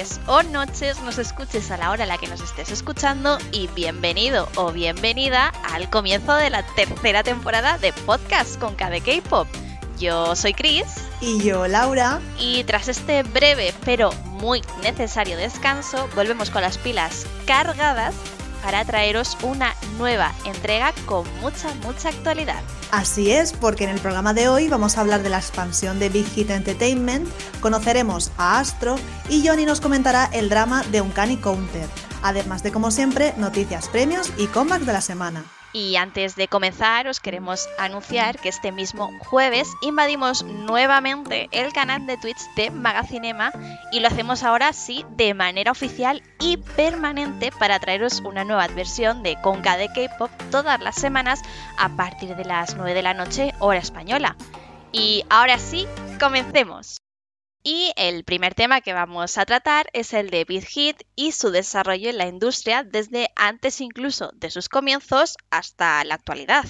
tardes o noches nos escuches a la hora a la que nos estés escuchando y bienvenido o bienvenida al comienzo de la tercera temporada de podcast con KDK Pop. Yo soy Chris. Y yo, Laura. Y tras este breve pero muy necesario descanso, volvemos con las pilas cargadas para traeros una nueva entrega con mucha, mucha actualidad. Así es, porque en el programa de hoy vamos a hablar de la expansión de Big Hit Entertainment, conoceremos a Astro y Johnny nos comentará el drama de Uncanny Counter, además de como siempre noticias, premios y comebacks de la semana. Y antes de comenzar, os queremos anunciar que este mismo jueves invadimos nuevamente el canal de Twitch de Magacinema y lo hacemos ahora sí de manera oficial y permanente para traeros una nueva versión de Conca de K-pop todas las semanas a partir de las 9 de la noche, hora española. Y ahora sí, comencemos. Y el primer tema que vamos a tratar es el de Big Hit y su desarrollo en la industria desde antes incluso de sus comienzos hasta la actualidad.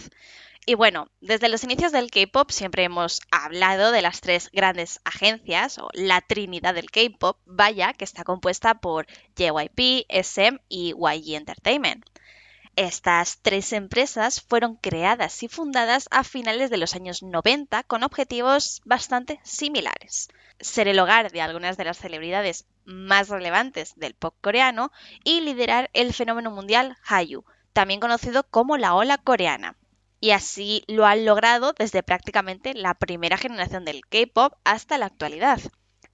Y bueno, desde los inicios del K-Pop siempre hemos hablado de las tres grandes agencias o la trinidad del K-Pop, vaya, que está compuesta por JYP, SM y YG Entertainment. Estas tres empresas fueron creadas y fundadas a finales de los años 90 con objetivos bastante similares ser el hogar de algunas de las celebridades más relevantes del pop coreano y liderar el fenómeno mundial Hallyu, también conocido como la ola coreana. Y así lo han logrado desde prácticamente la primera generación del K-pop hasta la actualidad.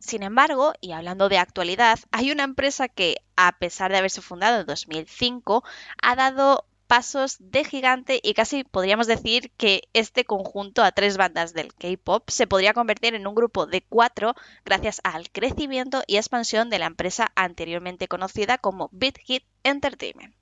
Sin embargo, y hablando de actualidad, hay una empresa que, a pesar de haberse fundado en 2005, ha dado pasos de gigante y casi podríamos decir que este conjunto a tres bandas del K-Pop se podría convertir en un grupo de cuatro gracias al crecimiento y expansión de la empresa anteriormente conocida como Big Hit Entertainment.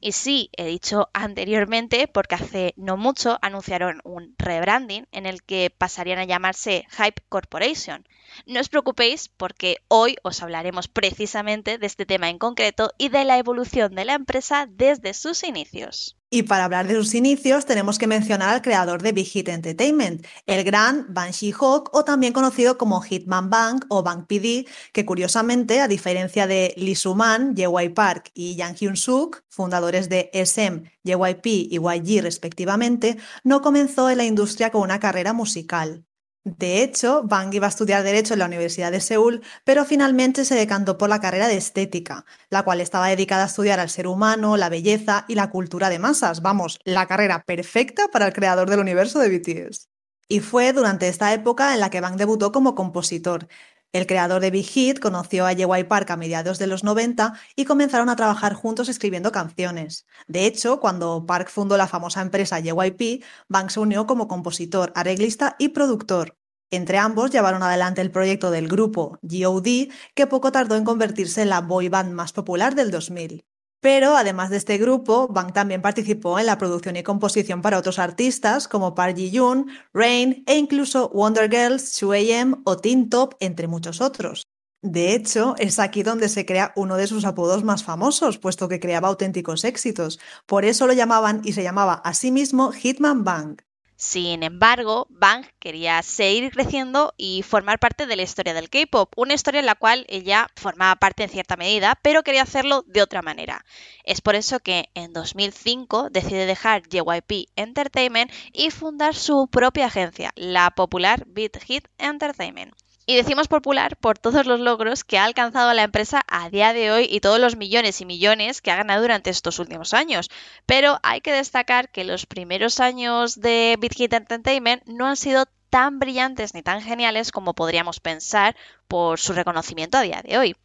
Y sí, he dicho anteriormente porque hace no mucho anunciaron un rebranding en el que pasarían a llamarse Hype Corporation. No os preocupéis porque hoy os hablaremos precisamente de este tema en concreto y de la evolución de la empresa desde sus inicios. Y para hablar de sus inicios tenemos que mencionar al creador de Big Hit Entertainment, el gran Bang Shi-hawk o también conocido como Hitman Bang o Bang PD, que curiosamente, a diferencia de Lee Soo-man, JY Park y Yang Hyun-suk, fundadores de SM, JYP y YG respectivamente, no comenzó en la industria con una carrera musical. De hecho, Bang iba a estudiar Derecho en la Universidad de Seúl, pero finalmente se decantó por la carrera de estética, la cual estaba dedicada a estudiar al ser humano, la belleza y la cultura de masas. Vamos, la carrera perfecta para el creador del universo de BTS. Y fue durante esta época en la que Bang debutó como compositor. El creador de Big Hit conoció a JY Park a mediados de los 90 y comenzaron a trabajar juntos escribiendo canciones. De hecho, cuando Park fundó la famosa empresa JYP, Bang se unió como compositor, arreglista y productor. Entre ambos llevaron adelante el proyecto del grupo GOD, que poco tardó en convertirse en la boy band más popular del 2000. Pero además de este grupo, Bang también participó en la producción y composición para otros artistas como Park Ji-yoon, Rain e incluso Wonder Girls, 2AM o Teen Top, entre muchos otros. De hecho, es aquí donde se crea uno de sus apodos más famosos, puesto que creaba auténticos éxitos. Por eso lo llamaban y se llamaba a sí mismo Hitman Bang. Sin embargo, Bang quería seguir creciendo y formar parte de la historia del K-pop, una historia en la cual ella formaba parte en cierta medida, pero quería hacerlo de otra manera. Es por eso que en 2005 decide dejar JYP Entertainment y fundar su propia agencia, la popular Beat Hit Entertainment. Y decimos popular por todos los logros que ha alcanzado la empresa a día de hoy y todos los millones y millones que ha ganado durante estos últimos años. Pero hay que destacar que los primeros años de Big Hit Entertainment no han sido tan brillantes ni tan geniales como podríamos pensar por su reconocimiento a día de hoy.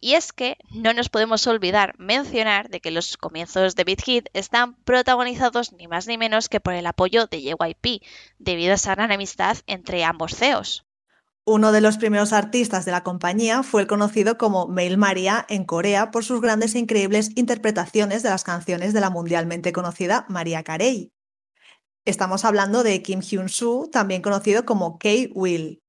Y es que no nos podemos olvidar mencionar de que los comienzos de Big Hit están protagonizados ni más ni menos que por el apoyo de JYP, debido a esa gran amistad entre ambos CEOs. Uno de los primeros artistas de la compañía fue el conocido como Mail Maria en Corea por sus grandes e increíbles interpretaciones de las canciones de la mundialmente conocida Maria Carey. Estamos hablando de Kim Hyun-soo, también conocido como K-Will.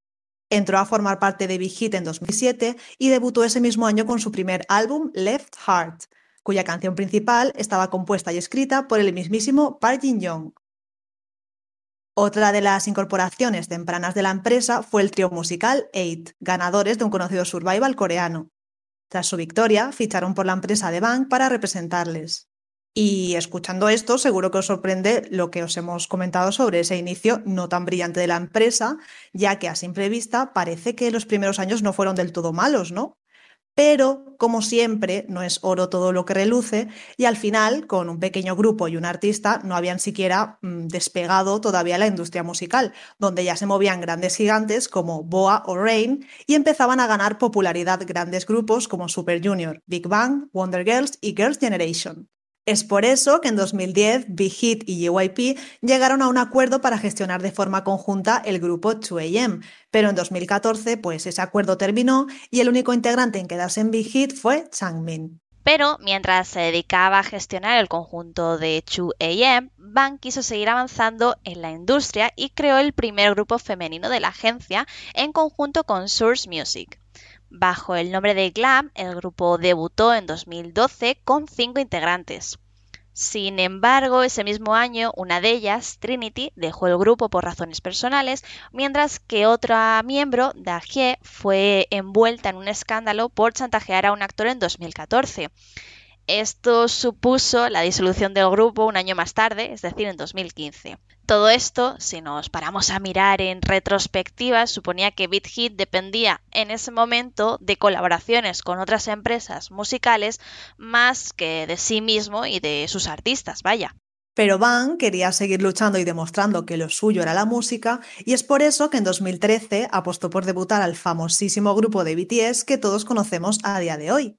Entró a formar parte de Big Hit en 2007 y debutó ese mismo año con su primer álbum Left Heart, cuya canción principal estaba compuesta y escrita por el mismísimo Park Jin-young. Otra de las incorporaciones tempranas de la empresa fue el trío musical Eight, ganadores de un conocido survival coreano. Tras su victoria, ficharon por la empresa de Bang para representarles. Y escuchando esto, seguro que os sorprende lo que os hemos comentado sobre ese inicio no tan brillante de la empresa, ya que a simple vista parece que los primeros años no fueron del todo malos, ¿no? Pero, como siempre, no es oro todo lo que reluce y al final, con un pequeño grupo y un artista, no habían siquiera mm, despegado todavía la industria musical, donde ya se movían grandes gigantes como Boa o Rain y empezaban a ganar popularidad grandes grupos como Super Junior, Big Bang, Wonder Girls y Girls' Generation. Es por eso que en 2010 Big Hit y JYP llegaron a un acuerdo para gestionar de forma conjunta el grupo 2AM, pero en 2014 pues ese acuerdo terminó y el único integrante en quedarse en Big Hit fue Changmin. Pero mientras se dedicaba a gestionar el conjunto de 2AM, Bang quiso seguir avanzando en la industria y creó el primer grupo femenino de la agencia en conjunto con Source Music. Bajo el nombre de Glam, el grupo debutó en 2012 con cinco integrantes. Sin embargo, ese mismo año, una de ellas, Trinity, dejó el grupo por razones personales, mientras que otra miembro, Dahye, fue envuelta en un escándalo por chantajear a un actor en 2014. Esto supuso la disolución del grupo un año más tarde, es decir, en 2015. Todo esto, si nos paramos a mirar en retrospectiva, suponía que Beat Hit dependía en ese momento de colaboraciones con otras empresas musicales más que de sí mismo y de sus artistas, vaya. Pero Van quería seguir luchando y demostrando que lo suyo era la música, y es por eso que en 2013 apostó por debutar al famosísimo grupo de BTS que todos conocemos a día de hoy.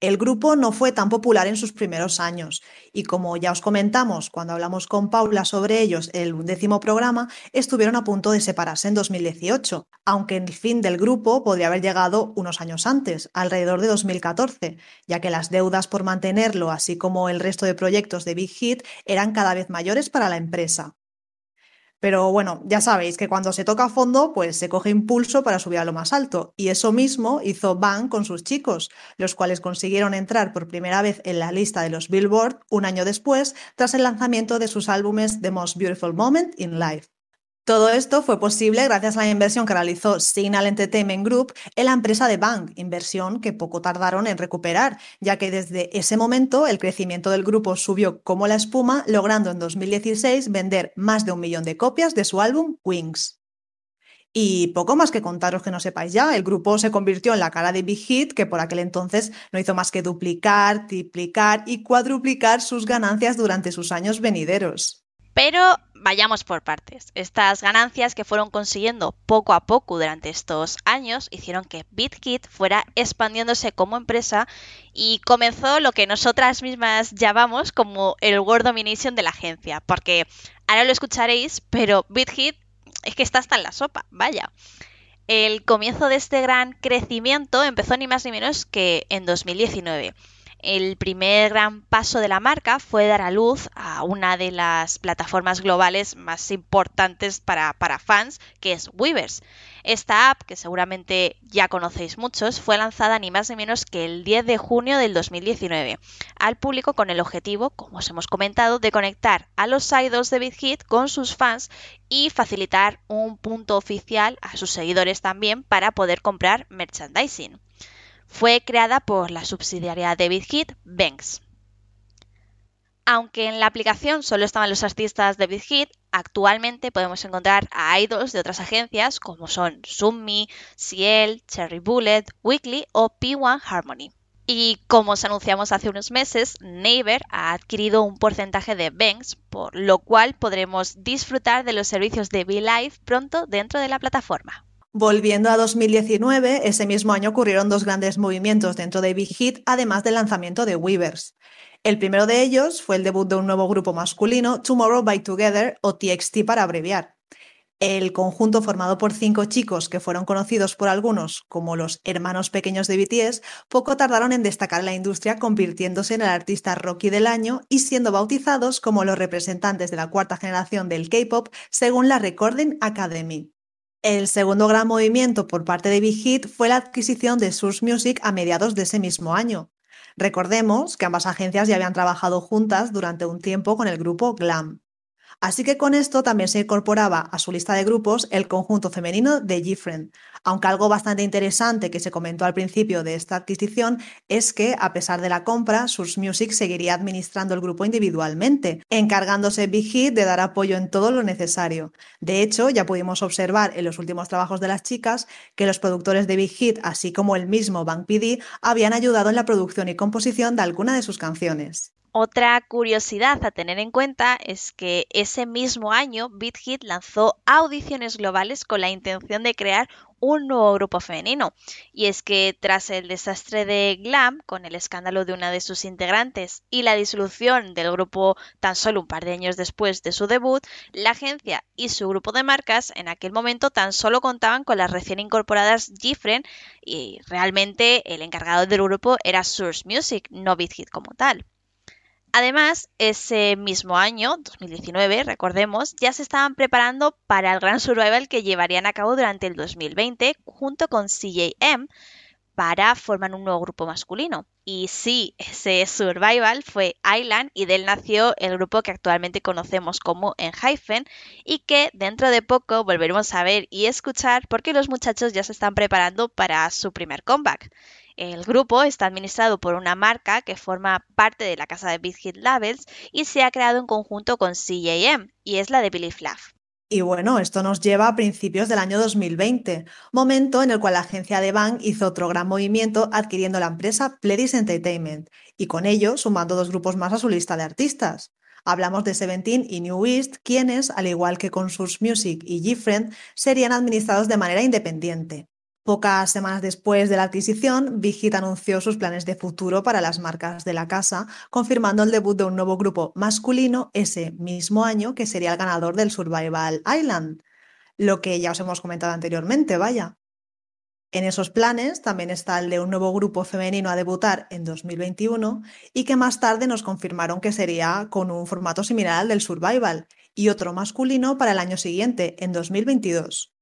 El grupo no fue tan popular en sus primeros años y como ya os comentamos cuando hablamos con Paula sobre ellos el undécimo programa, estuvieron a punto de separarse en 2018, aunque el fin del grupo podría haber llegado unos años antes, alrededor de 2014, ya que las deudas por mantenerlo, así como el resto de proyectos de Big Hit, eran cada vez mayores para la empresa. Pero bueno, ya sabéis que cuando se toca a fondo, pues se coge impulso para subir a lo más alto. Y eso mismo hizo Bang con sus chicos, los cuales consiguieron entrar por primera vez en la lista de los Billboard un año después, tras el lanzamiento de sus álbumes The Most Beautiful Moment in Life. Todo esto fue posible gracias a la inversión que realizó Signal Entertainment Group en la empresa de Bang, inversión que poco tardaron en recuperar, ya que desde ese momento el crecimiento del grupo subió como la espuma, logrando en 2016 vender más de un millón de copias de su álbum Wings. Y poco más que contaros que no sepáis ya, el grupo se convirtió en la cara de Big Hit, que por aquel entonces no hizo más que duplicar, triplicar y cuadruplicar sus ganancias durante sus años venideros. Pero vayamos por partes. Estas ganancias que fueron consiguiendo poco a poco durante estos años hicieron que BitKit fuera expandiéndose como empresa y comenzó lo que nosotras mismas llamamos como el World Domination de la agencia. Porque ahora lo escucharéis, pero BitKit es que está hasta en la sopa, vaya. El comienzo de este gran crecimiento empezó ni más ni menos que en 2019 el primer gran paso de la marca fue dar a luz a una de las plataformas globales más importantes para, fans, que es Weavers. Esta app, que seguramente ya conocéis muchos, fue lanzada ni más ni menos que el 10 de junio del 2019 al público con el objetivo, como os hemos comentado, de conectar a los idols de Big Hit con sus fans y facilitar un punto oficial a sus seguidores también para poder comprar merchandising. Fue creada por la subsidiaria de BitHit, Banks. Aunque en la aplicación solo estaban los artistas de BitHit, actualmente podemos encontrar a idols de otras agencias como son Summi, Ciel, Cherry Bullet, Weekly o P1 Harmony. Y como os anunciamos hace unos meses, Naver ha adquirido un porcentaje de Banks, por lo cual podremos disfrutar de los servicios de BeLive pronto dentro de la plataforma. Volviendo a 2019, ese mismo año ocurrieron dos grandes movimientos dentro de Big Hit, además del lanzamiento de Weavers. El primero de ellos fue el debut de un nuevo grupo masculino, Tomorrow by Together o TXT para abreviar. El conjunto formado por cinco chicos que fueron conocidos por algunos como los hermanos pequeños de BTS, poco tardaron en destacar en la industria convirtiéndose en el artista Rocky del año y siendo bautizados como los representantes de la cuarta generación del K-Pop según la Recording Academy. El segundo gran movimiento por parte de Big Hit fue la adquisición de Source Music a mediados de ese mismo año. Recordemos que ambas agencias ya habían trabajado juntas durante un tiempo con el grupo Glam. Así que con esto también se incorporaba a su lista de grupos el conjunto femenino de Gifriend. Aunque algo bastante interesante que se comentó al principio de esta adquisición es que, a pesar de la compra, Source Music seguiría administrando el grupo individualmente, encargándose Big Hit de dar apoyo en todo lo necesario. De hecho, ya pudimos observar en los últimos trabajos de las chicas que los productores de Big Hit, así como el mismo Bank PD, habían ayudado en la producción y composición de alguna de sus canciones. Otra curiosidad a tener en cuenta es que ese mismo año BitHit lanzó audiciones globales con la intención de crear un nuevo grupo femenino. Y es que tras el desastre de Glam, con el escándalo de una de sus integrantes y la disolución del grupo tan solo un par de años después de su debut, la agencia y su grupo de marcas en aquel momento tan solo contaban con las recién incorporadas Gifren y realmente el encargado del grupo era Source Music, no BitHit como tal. Además, ese mismo año, 2019, recordemos, ya se estaban preparando para el gran survival que llevarían a cabo durante el 2020 junto con CJM para formar un nuevo grupo masculino. Y sí, ese survival fue Island y de él nació el grupo que actualmente conocemos como Enhypen y que dentro de poco volveremos a ver y escuchar porque los muchachos ya se están preparando para su primer comeback. El grupo está administrado por una marca que forma parte de la casa de Big Hit Labels y se ha creado en conjunto con CJM y es la de Billy Fluff. Y bueno, esto nos lleva a principios del año 2020, momento en el cual la agencia de Bang hizo otro gran movimiento adquiriendo la empresa Pledis Entertainment y con ello sumando dos grupos más a su lista de artistas. Hablamos de Seventeen y New East, quienes, al igual que con Source Music y G-Friend, serían administrados de manera independiente. Pocas semanas después de la adquisición, Big anunció sus planes de futuro para las marcas de la casa, confirmando el debut de un nuevo grupo masculino ese mismo año que sería el ganador del Survival Island, lo que ya os hemos comentado anteriormente, vaya. En esos planes también está el de un nuevo grupo femenino a debutar en 2021 y que más tarde nos confirmaron que sería con un formato similar al del Survival y otro masculino para el año siguiente, en 2022.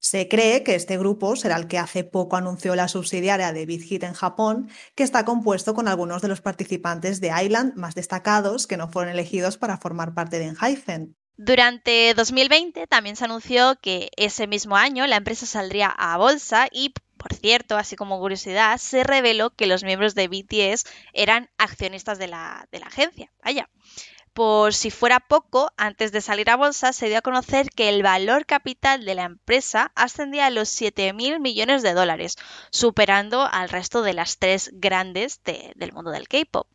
Se cree que este grupo será el que hace poco anunció la subsidiaria de BitHit en Japón, que está compuesto con algunos de los participantes de Island más destacados que no fueron elegidos para formar parte de Enhypen. Durante 2020 también se anunció que ese mismo año la empresa saldría a bolsa y, por cierto, así como curiosidad, se reveló que los miembros de BTS eran accionistas de la, de la agencia. Vaya. Por si fuera poco, antes de salir a bolsa se dio a conocer que el valor capital de la empresa ascendía a los 7.000 millones de dólares, superando al resto de las tres grandes del mundo del K-Pop.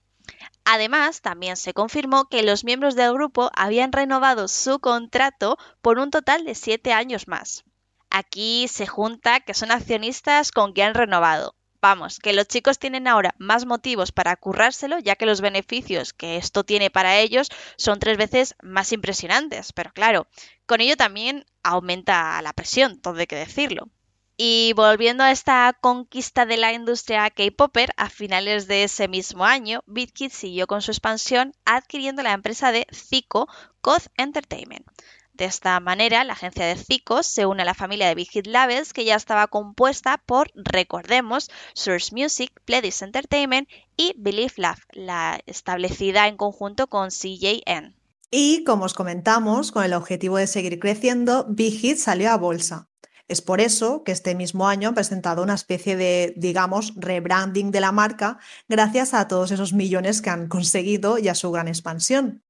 Además, también se confirmó que los miembros del grupo habían renovado su contrato por un total de siete años más. Aquí se junta que son accionistas con que han renovado, Vamos, que los chicos tienen ahora más motivos para currárselo, ya que los beneficios que esto tiene para ellos son tres veces más impresionantes. Pero claro, con ello también aumenta la presión, todo hay que decirlo. Y volviendo a esta conquista de la industria K-Popper, a finales de ese mismo año, BitKit siguió con su expansión adquiriendo la empresa de Zico, Code Entertainment. De esta manera, la agencia de Zicos se une a la familia de Big Hit Labels, que ya estaba compuesta por, recordemos, Source Music, Pledis Entertainment y Believe Love, la establecida en conjunto con CJN. Y, como os comentamos, con el objetivo de seguir creciendo, Big Hit salió a bolsa. Es por eso que este mismo año han presentado una especie de, digamos, rebranding de la marca gracias a todos esos millones que han conseguido y a su gran expansión.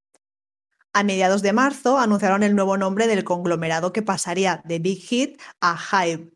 A mediados de marzo anunciaron el nuevo nombre del conglomerado que pasaría de Big Hit a Hype.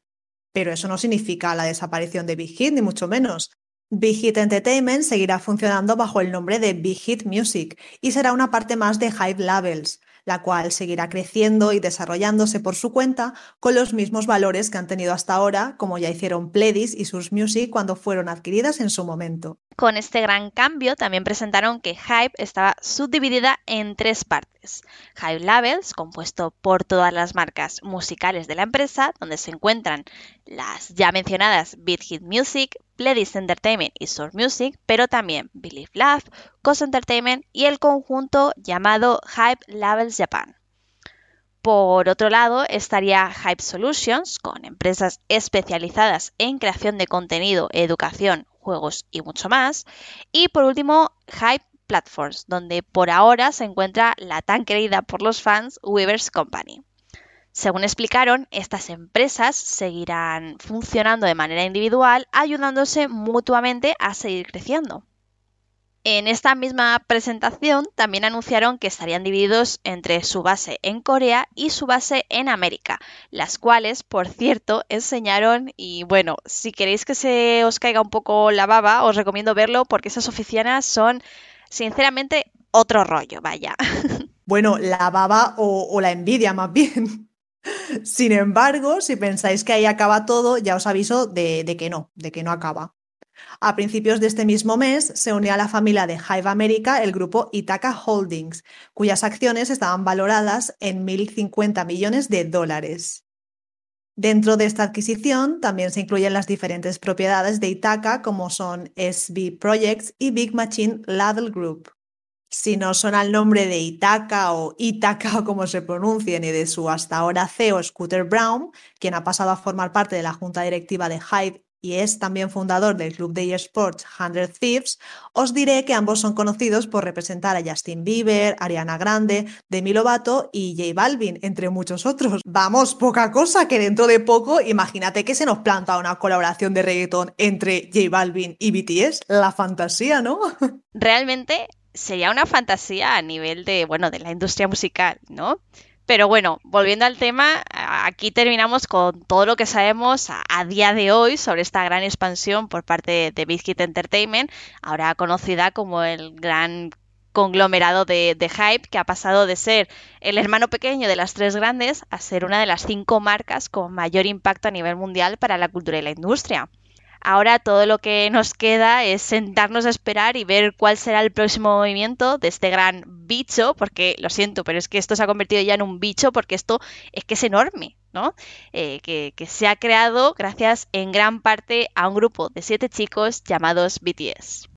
Pero eso no significa la desaparición de Big Hit, ni mucho menos. Big Hit Entertainment seguirá funcionando bajo el nombre de Big Hit Music y será una parte más de Hype Labels, la cual seguirá creciendo y desarrollándose por su cuenta con los mismos valores que han tenido hasta ahora, como ya hicieron Pledis y Sus Music cuando fueron adquiridas en su momento. Con este gran cambio también presentaron que Hype estaba subdividida en tres partes. Hype Labels, compuesto por todas las marcas musicales de la empresa, donde se encuentran las ya mencionadas Beat Hit Music, Pledis Entertainment y Source Music, pero también Believe Love, Cos Entertainment y el conjunto llamado Hype Labels Japan. Por otro lado, estaría Hype Solutions, con empresas especializadas en creación de contenido, educación, juegos y mucho más. Y por último, Hype Platforms, donde por ahora se encuentra la tan querida por los fans Weavers Company. Según explicaron, estas empresas seguirán funcionando de manera individual, ayudándose mutuamente a seguir creciendo. En esta misma presentación también anunciaron que estarían divididos entre su base en Corea y su base en América, las cuales, por cierto, enseñaron y bueno, si queréis que se os caiga un poco la baba, os recomiendo verlo porque esas oficinas son, sinceramente, otro rollo, vaya. Bueno, la baba o, la envidia más bien. Sin embargo, si pensáis que ahí acaba todo, ya os aviso de que no, de que no acaba. A principios de este mismo mes se unió a la familia de Hive America el grupo Ithaca Holdings, cuyas acciones estaban valoradas en 1.050 millones de dólares. Dentro de esta adquisición también se incluyen las diferentes propiedades de Ithaca como son SB Projects y Big Machine Ladle Group. Si no suena el nombre de Ithaca o Ithaca o como se pronuncie ni de su hasta ahora CEO Scooter Brown, quien ha pasado a formar parte de la junta directiva de Hive y es también fundador del club de eSports 100 Thieves, os diré que ambos son conocidos por representar a Justin Bieber, Ariana Grande, Demi Lovato y J Balvin, entre muchos otros. Vamos, poca cosa que dentro de poco, imagínate que se nos planta una colaboración de reggaeton entre J Balvin y BTS. La fantasía, ¿no? Realmente sería una fantasía a nivel de, bueno, de la industria musical, ¿no? Pero bueno, volviendo al tema, aquí terminamos con todo lo que sabemos a, día de hoy sobre esta gran expansión por parte de Big Entertainment, ahora conocida como el gran conglomerado de, de, Hype, que ha pasado de ser el hermano pequeño de las tres grandes a ser una de las cinco marcas con mayor impacto a nivel mundial para la cultura y la industria. Ahora todo lo que nos queda es sentarnos a esperar y ver cuál será el próximo movimiento de este gran bicho, porque lo siento, pero es que esto se ha convertido ya en un bicho porque esto es que es enorme, ¿no? Eh, que, que se ha creado gracias en gran parte a un grupo de siete chicos llamados BTS.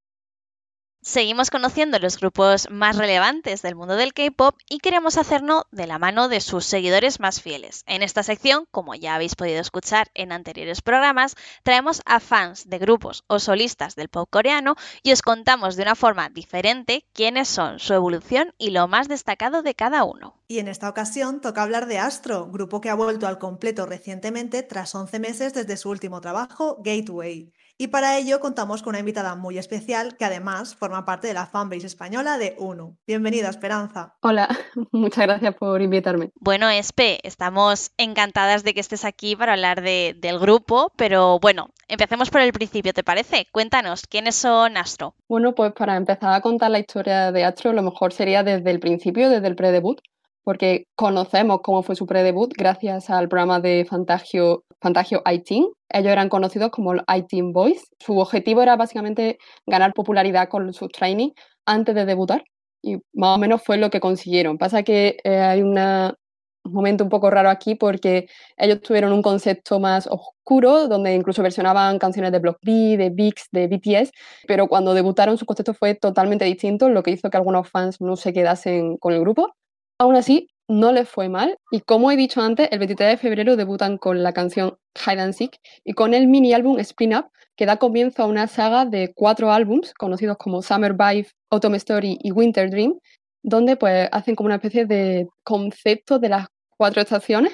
Seguimos conociendo los grupos más relevantes del mundo del K-pop y queremos hacerlo de la mano de sus seguidores más fieles. En esta sección, como ya habéis podido escuchar en anteriores programas, traemos a fans de grupos o solistas del pop coreano y os contamos de una forma diferente quiénes son, su evolución y lo más destacado de cada uno. Y en esta ocasión toca hablar de Astro, grupo que ha vuelto al completo recientemente tras 11 meses desde su último trabajo, Gateway. Y para ello contamos con una invitada muy especial que además forma parte de la fanbase española de UNO. Bienvenida, Esperanza. Hola, muchas gracias por invitarme. Bueno, Espe, estamos encantadas de que estés aquí para hablar del grupo, pero bueno, empecemos por el principio, ¿te parece? Cuéntanos, ¿quiénes son Astro? Bueno, pues para empezar a contar la historia de Astro, lo mejor sería desde el principio, desde el predebut, porque conocemos cómo fue su predebut gracias al programa de Fantagio, Fantagio ellos eran conocidos como los I-Team Boys. Su objetivo era básicamente ganar popularidad con sus training antes de debutar y más o menos fue lo que consiguieron. Pasa que eh, hay un momento un poco raro aquí porque ellos tuvieron un concepto más oscuro donde incluso versionaban canciones de Block B, de VIX, de BTS, pero cuando debutaron su concepto fue totalmente distinto, lo que hizo que algunos fans no se quedasen con el grupo. Aún así, no les fue mal y como he dicho antes, el 23 de febrero debutan con la canción Hide and Seek y con el mini álbum Spin Up que da comienzo a una saga de cuatro álbums conocidos como Summer Vibe, Autumn Story y Winter Dream, donde pues hacen como una especie de concepto de las cuatro estaciones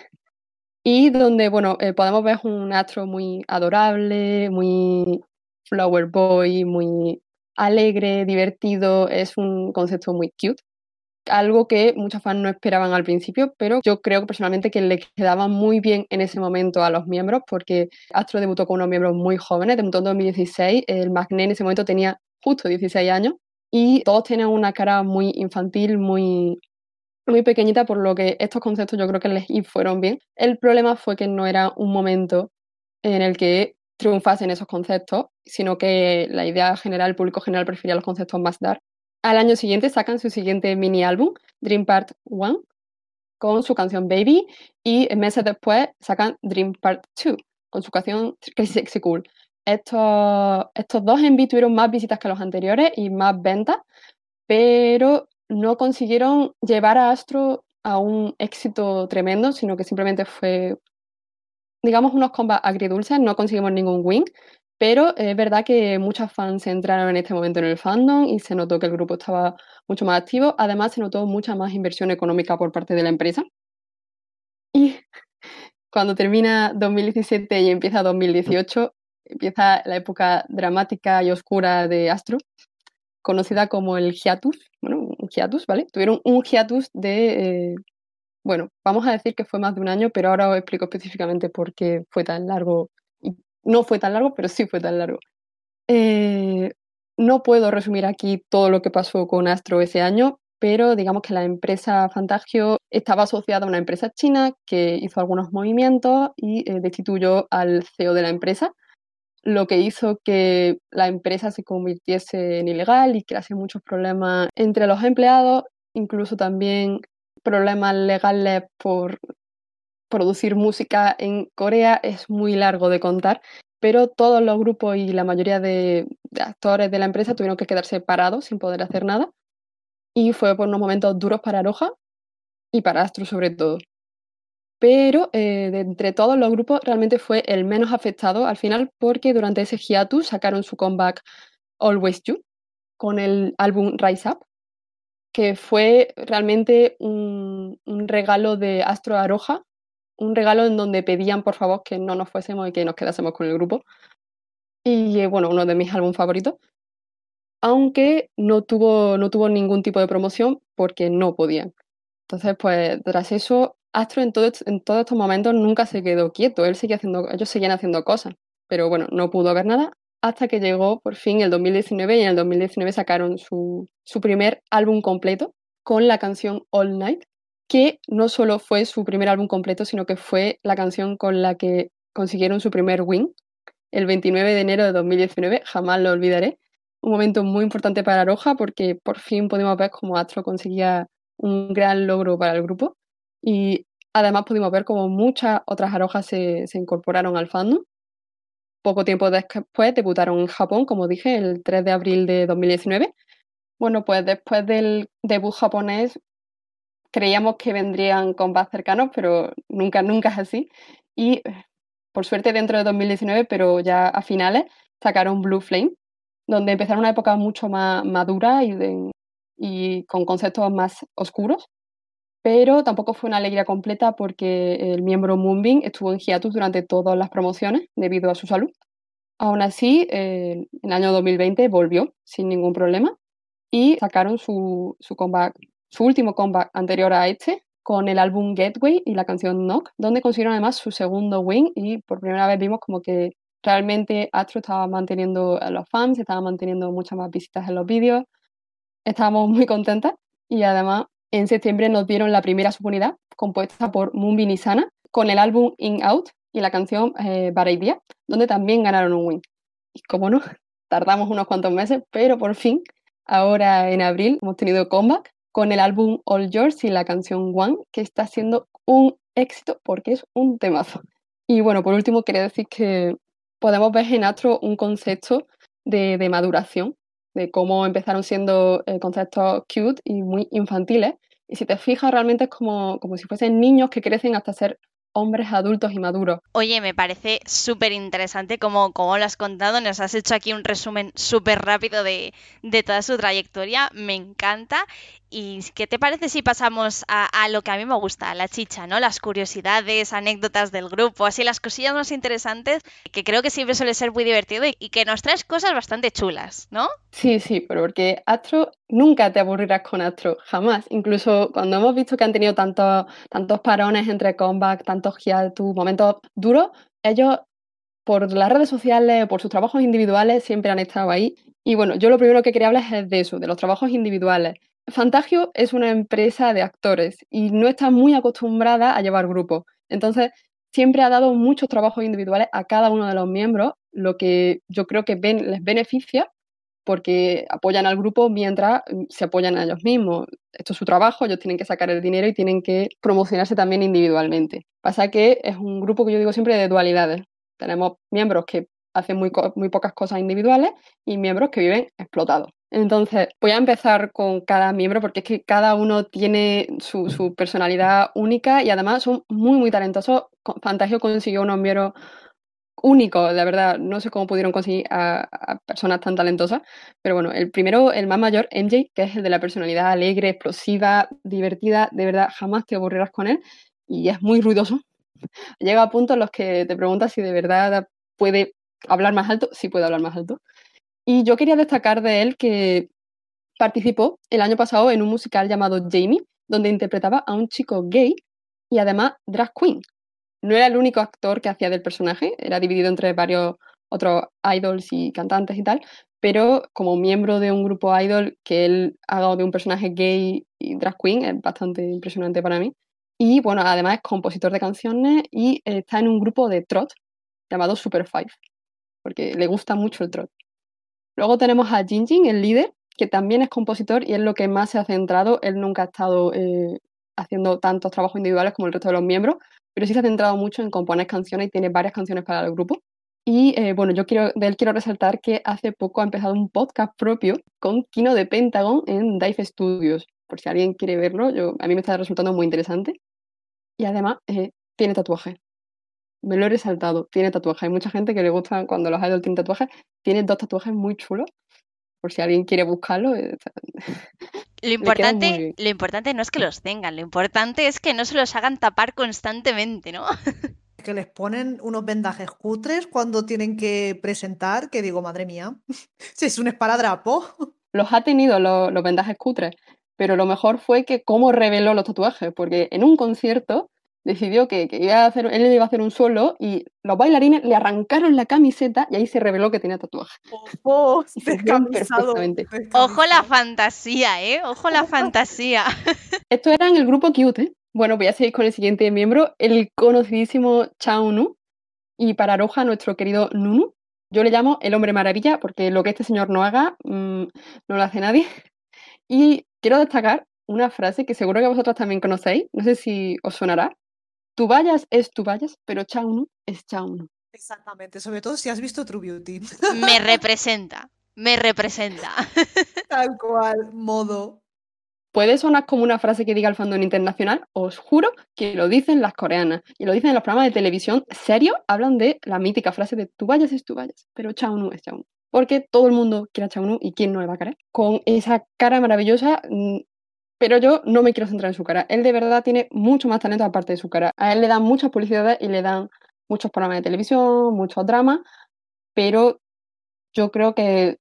y donde bueno eh, podemos ver un astro muy adorable, muy flower boy, muy alegre, divertido, es un concepto muy cute algo que muchos fans no esperaban al principio, pero yo creo personalmente que le quedaba muy bien en ese momento a los miembros, porque Astro debutó con unos miembros muy jóvenes, debutó en 2016, el Magné en ese momento tenía justo 16 años, y todos tenían una cara muy infantil, muy, muy pequeñita, por lo que estos conceptos yo creo que les fueron bien. El problema fue que no era un momento en el que triunfasen esos conceptos, sino que la idea general, el público general prefería los conceptos más dark al año siguiente sacan su siguiente mini álbum, Dream Part 1, con su canción Baby, y meses después sacan Dream Part 2, con su canción Crazy Cool. Estos, estos dos envíos tuvieron más visitas que los anteriores y más ventas, pero no consiguieron llevar a Astro a un éxito tremendo, sino que simplemente fue, digamos, unos combats agridulces, no conseguimos ningún win. Pero es verdad que muchas fans se entraron en este momento en el fandom y se notó que el grupo estaba mucho más activo. Además, se notó mucha más inversión económica por parte de la empresa. Y cuando termina 2017 y empieza 2018, empieza la época dramática y oscura de Astro, conocida como el hiatus. Bueno, un hiatus, ¿vale? Tuvieron un hiatus de, eh, bueno, vamos a decir que fue más de un año, pero ahora os explico específicamente por qué fue tan largo no fue tan largo, pero sí fue tan largo. Eh, no puedo resumir aquí todo lo que pasó con Astro ese año, pero digamos que la empresa Fantagio estaba asociada a una empresa china que hizo algunos movimientos y eh, destituyó al CEO de la empresa, lo que hizo que la empresa se convirtiese en ilegal y crease muchos problemas entre los empleados, incluso también problemas legales por producir música en Corea es muy largo de contar, pero todos los grupos y la mayoría de, actores de la empresa tuvieron que quedar separados sin poder hacer nada. Y fue por unos momentos duros para Aroja y para Astro sobre todo. Pero eh, de entre todos los grupos realmente fue el menos afectado al final porque durante ese hiatus sacaron su comeback Always You con el álbum Rise Up, que fue realmente un, regalo de Astro Aroja un regalo en donde pedían por favor que no nos fuésemos y que nos quedásemos con el grupo. Y eh, bueno, uno de mis álbumes favoritos. Aunque no tuvo, no tuvo ningún tipo de promoción porque no podían. Entonces, pues tras eso, Astro en, todo, en todos estos momentos nunca se quedó quieto. Él seguía haciendo, ellos seguían haciendo cosas. Pero bueno, no pudo haber nada hasta que llegó por fin el 2019 y en el 2019 sacaron su, su primer álbum completo con la canción All Night, que no solo fue su primer álbum completo, sino que fue la canción con la que consiguieron su primer win el 29 de enero de 2019, jamás lo olvidaré. Un momento muy importante para Aroja porque por fin pudimos ver cómo Astro conseguía un gran logro para el grupo y además pudimos ver cómo muchas otras Arojas se, se incorporaron al fandom. Poco tiempo después debutaron en Japón, como dije, el 3 de abril de 2019. Bueno, pues después del debut japonés creíamos que vendrían más cercanos, pero nunca, nunca es así. Y por suerte dentro de 2019, pero ya a finales, sacaron Blue Flame, donde empezaron una época mucho más madura y, con conceptos más oscuros. Pero tampoco fue una alegría completa porque el miembro Moonbeam estuvo en hiatus durante todas las promociones debido a su salud. Aún así, en el año 2020 volvió sin ningún problema y sacaron su, su comeback su último comeback anterior a este, con el álbum Gateway y la canción Knock, donde consiguieron además su segundo win y por primera vez vimos como que realmente Astro estaba manteniendo a los fans, estaba manteniendo muchas más visitas en los vídeos, estábamos muy contentas y además en septiembre nos dieron la primera subunidad compuesta por Moonbin y Sana con el álbum In Out y la canción eh, donde también ganaron un win. Y como no, tardamos unos cuantos meses, pero por fin, ahora en abril hemos tenido comeback con el álbum All Yours y la canción One, que está siendo un éxito porque es un temazo. Y bueno, por último, quería decir que podemos ver en Astro un concepto de, maduración, de cómo empezaron siendo eh, conceptos cute y muy infantiles. Y si te fijas, realmente es como, como si fuesen niños que crecen hasta ser hombres adultos y maduros. Oye, me parece súper interesante como, como lo has contado, nos has hecho aquí un resumen súper rápido de, de toda su trayectoria, me encanta ¿Y qué te parece si pasamos a, lo que a mí me gusta, la chicha, ¿no? Las curiosidades, anécdotas del grupo, así las cosillas más interesantes, que creo que siempre suele ser muy divertido y, que nos traes cosas bastante chulas, ¿no? Sí, sí, pero porque Astro nunca te aburrirás con Astro, jamás. Incluso cuando hemos visto que han tenido tantos, tantos parones entre comeback, tantos hiatus, momentos duros, ellos por las redes sociales, por sus trabajos individuales, siempre han estado ahí. Y bueno, yo lo primero que quería hablar es de eso, de los trabajos individuales. Fantagio es una empresa de actores y no está muy acostumbrada a llevar grupos. Entonces, siempre ha dado muchos trabajos individuales a cada uno de los miembros, lo que yo creo que les beneficia porque apoyan al grupo mientras mm, se apoyan a ellos mismos. Esto es su trabajo, ellos tienen que sacar el dinero y tienen que promocionarse también individualmente. Pasa que es un grupo que yo digo siempre de dualidades. Tenemos miembros que hacen muy, muy pocas cosas individuales y miembros que viven explotados. Entonces, voy a empezar con cada miembro porque es que cada uno tiene su, personalidad única y además son muy, muy talentosos. Fantagio consiguió unos miembros, únicos, la verdad. No sé cómo pudieron conseguir a, personas tan talentosas. Pero bueno, el primero, el más mayor, MJ, que es el de la personalidad alegre, explosiva, divertida. De verdad, jamás te aburrirás con él. Y es muy ruidoso. Llega a puntos en los que te preguntas si de verdad puede hablar más alto. Sí puede hablar más alto. Y yo quería destacar de él que participó el año pasado en un musical llamado Jamie, donde interpretaba a un chico gay y además drag queen. No era el único actor que hacía del personaje, era dividido entre varios otros idols y cantantes y tal, pero como miembro de un grupo idol que él haga de un personaje gay y drag queen es bastante impresionante para mí. Y bueno, además es compositor de canciones y está en un grupo de trot llamado Super Five, porque le gusta mucho el trot. Luego tenemos a Jinjin, el líder, que también es compositor y es lo que más se ha centrado. Él nunca ha estado eh, haciendo tantos trabajos individuales como el resto de los miembros, pero sí se ha centrado mucho en componer canciones y tiene varias canciones para el grupo. Y eh, bueno, yo quiero, de él quiero resaltar que hace poco ha empezado un podcast propio con Kino de Pentagon en Dive Studios. Por si alguien quiere verlo, yo, a mí me está resultando muy interesante. Y además eh, tiene tatuaje. Me lo he resaltado, tiene tatuaje. Hay mucha gente que le gusta cuando los idols tienen tatuajes. Tiene dos tatuajes muy chulos por si alguien quiere buscarlo. Eh, lo importante, lo importante no es que los tengan, lo importante es que no se los hagan tapar constantemente, ¿no? que les ponen unos vendajes cutres cuando tienen que presentar, que digo, madre mía, si es un esparadrapo. Los ha tenido los, los vendajes cutres, pero lo mejor fue que cómo reveló los tatuajes, porque en un concierto decidió que, iba a hacer, él iba a hacer un solo y los bailarines le arrancaron la camiseta y ahí se reveló que tenía tatuaje. Oh, Ojo la fantasía, ¿eh? Ojo la fantasía. Esto era en el grupo Cute, ¿eh? Bueno, voy a seguir con el siguiente miembro, el conocidísimo Chao Nu. Y para Roja, nuestro querido Nunu. Yo le llamo el hombre maravilla porque lo que este señor no haga, mm, no lo hace nadie. Y quiero destacar una frase que seguro que vosotros también conocéis, no sé si os sonará, tu vayas es tu vayas, pero Chaunu es Chaunu. Exactamente, sobre todo si has visto True Beauty. Me representa, me representa. Tal cual, modo. Puede sonar como una frase que diga el fandom internacional, os juro que lo dicen las coreanas y lo dicen en los programas de televisión serio, hablan de la mítica frase de tu vayas es tu vayas, pero Chaunu es Chaunu. Porque todo el mundo quiere a Chaunu y quién no le va a querer. Con esa cara maravillosa, mm, pero yo no me quiero centrar en su cara. Él de verdad tiene mucho más talento aparte de su cara. A él le dan muchas publicidades y le dan muchos programas de televisión, muchos dramas, pero yo creo que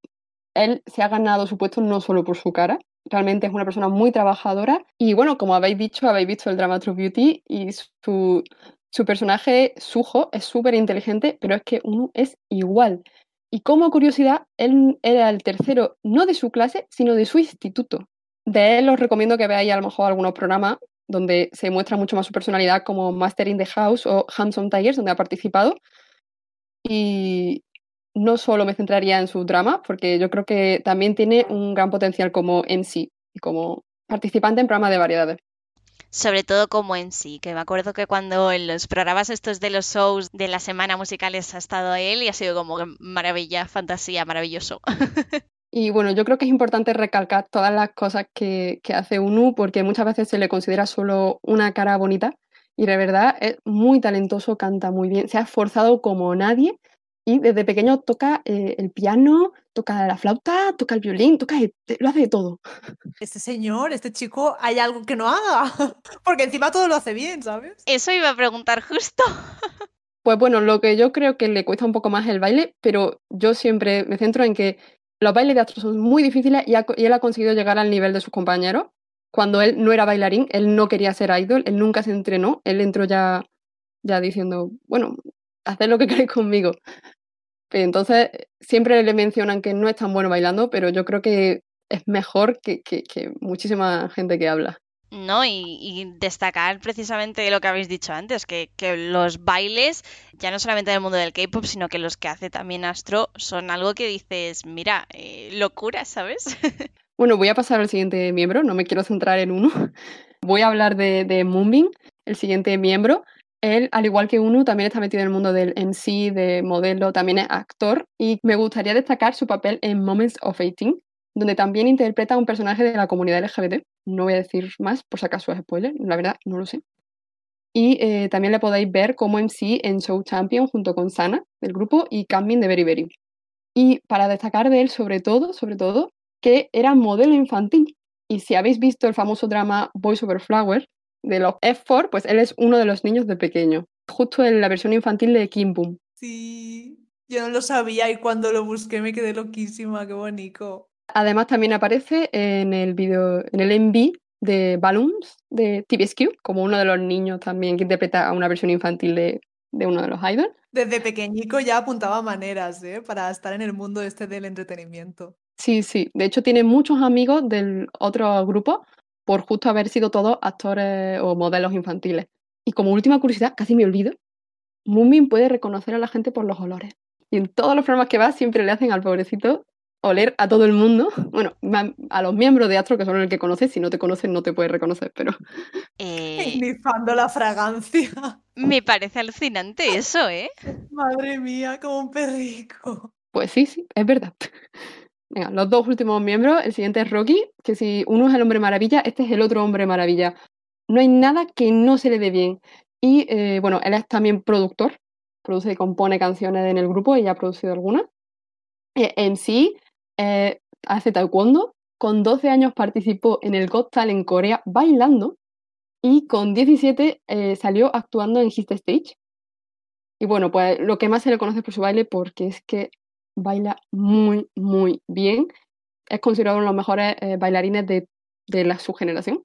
él se ha ganado su puesto no solo por su cara, realmente es una persona muy trabajadora y bueno, como habéis dicho, habéis visto el drama True Beauty y su, su personaje, Sujo, es súper inteligente, pero es que uno es igual. Y como curiosidad, él era el tercero no de su clase, sino de su instituto. De él os recomiendo que veáis a lo mejor algunos programas donde se muestra mucho más su personalidad como Master in the House o Handsome Tigers, donde ha participado. Y no solo me centraría en su drama, porque yo creo que también tiene un gran potencial como MC y como participante en programas de variedades. Sobre todo como MC, que me acuerdo que cuando en los programas estos de los shows de la semana musicales ha estado él y ha sido como maravilla, fantasía, maravilloso. Y bueno, yo creo que es importante recalcar todas las cosas que, hace UNU porque muchas veces se le considera solo una cara bonita y de verdad es muy talentoso, canta muy bien, se ha esforzado como nadie y desde pequeño toca eh, el piano, toca la flauta, toca el violín, toca, lo hace de todo. Este señor, este chico, hay algo que no haga, porque encima todo lo hace bien, ¿sabes? Eso iba a preguntar justo. Pues bueno, lo que yo creo que le cuesta un poco más el baile, pero yo siempre me centro en que los bailes de astro son muy difíciles y, él ha conseguido llegar al nivel de sus compañeros. Cuando él no era bailarín, él no quería ser idol, él nunca se entrenó, él entró ya, ya diciendo, bueno, haced lo que queréis conmigo. Entonces, siempre le mencionan que no es tan bueno bailando, pero yo creo que es mejor que muchísima gente que habla. ¿No? Y, destacar precisamente lo que habéis dicho antes, que, los bailes, ya no solamente en el mundo del K-pop, sino que los que hace también Astro, son algo que dices, mira, eh, locura, ¿sabes? bueno, voy a pasar al siguiente miembro, no me quiero centrar en uno. Voy a hablar de, de Moonbin, el siguiente miembro. Él, al igual que Uno, también está metido en el mundo del MC, de modelo, también es actor. Y me gustaría destacar su papel en Moments of 18, donde también interpreta a un personaje de la comunidad LGBT. No voy a decir más por si acaso es spoiler, la verdad no lo sé. Y eh, también le podéis ver como MC en Show Champion junto con Sana del grupo y Camin de Very. Y para destacar de él, sobre todo, sobre todo, que era modelo infantil. Y si habéis visto el famoso drama Boys Over Flower de los F4, pues él es uno de los niños de pequeño, justo en la versión infantil de Kim Boom. Sí, yo no lo sabía y cuando lo busqué me quedé loquísima, qué bonito. Además también aparece en el video, en el MV de Balloons de TVSQ, como uno de los niños también que interpreta a una versión infantil de, de uno de los idols. Desde pequeñico ya apuntaba maneras, ¿eh? Para estar en el mundo este del entretenimiento. Sí, sí. De hecho, tiene muchos amigos del otro grupo por justo haber sido todos actores o modelos infantiles. Y como última curiosidad, casi me olvido, Moomin puede reconocer a la gente por los olores. Y en todos los programas que va siempre le hacen al pobrecito oler a todo el mundo. Bueno, a los miembros de Astro, que son el que conoces. Si no te conocen, no te puedes reconocer, pero. Eh... la fragancia. Me parece alucinante eso, ¿eh? Madre mía, como un perrico. Pues sí, sí, es verdad. Venga, los dos últimos miembros, el siguiente es Rocky, que si uno es el hombre maravilla, este es el otro hombre maravilla. No hay nada que no se le dé bien. Y eh, bueno, él es también productor, produce y compone canciones en el grupo y ya ha producido algunas. Eh, en sí, eh, hace taekwondo, con 12 años participó en el Got Talent Corea bailando y con 17 salió actuando en Hit Stage. Y bueno, pues lo que más se le conoce por su baile porque es que baila muy, muy bien. Es considerado uno de los mejores eh, bailarines de, la, su generación.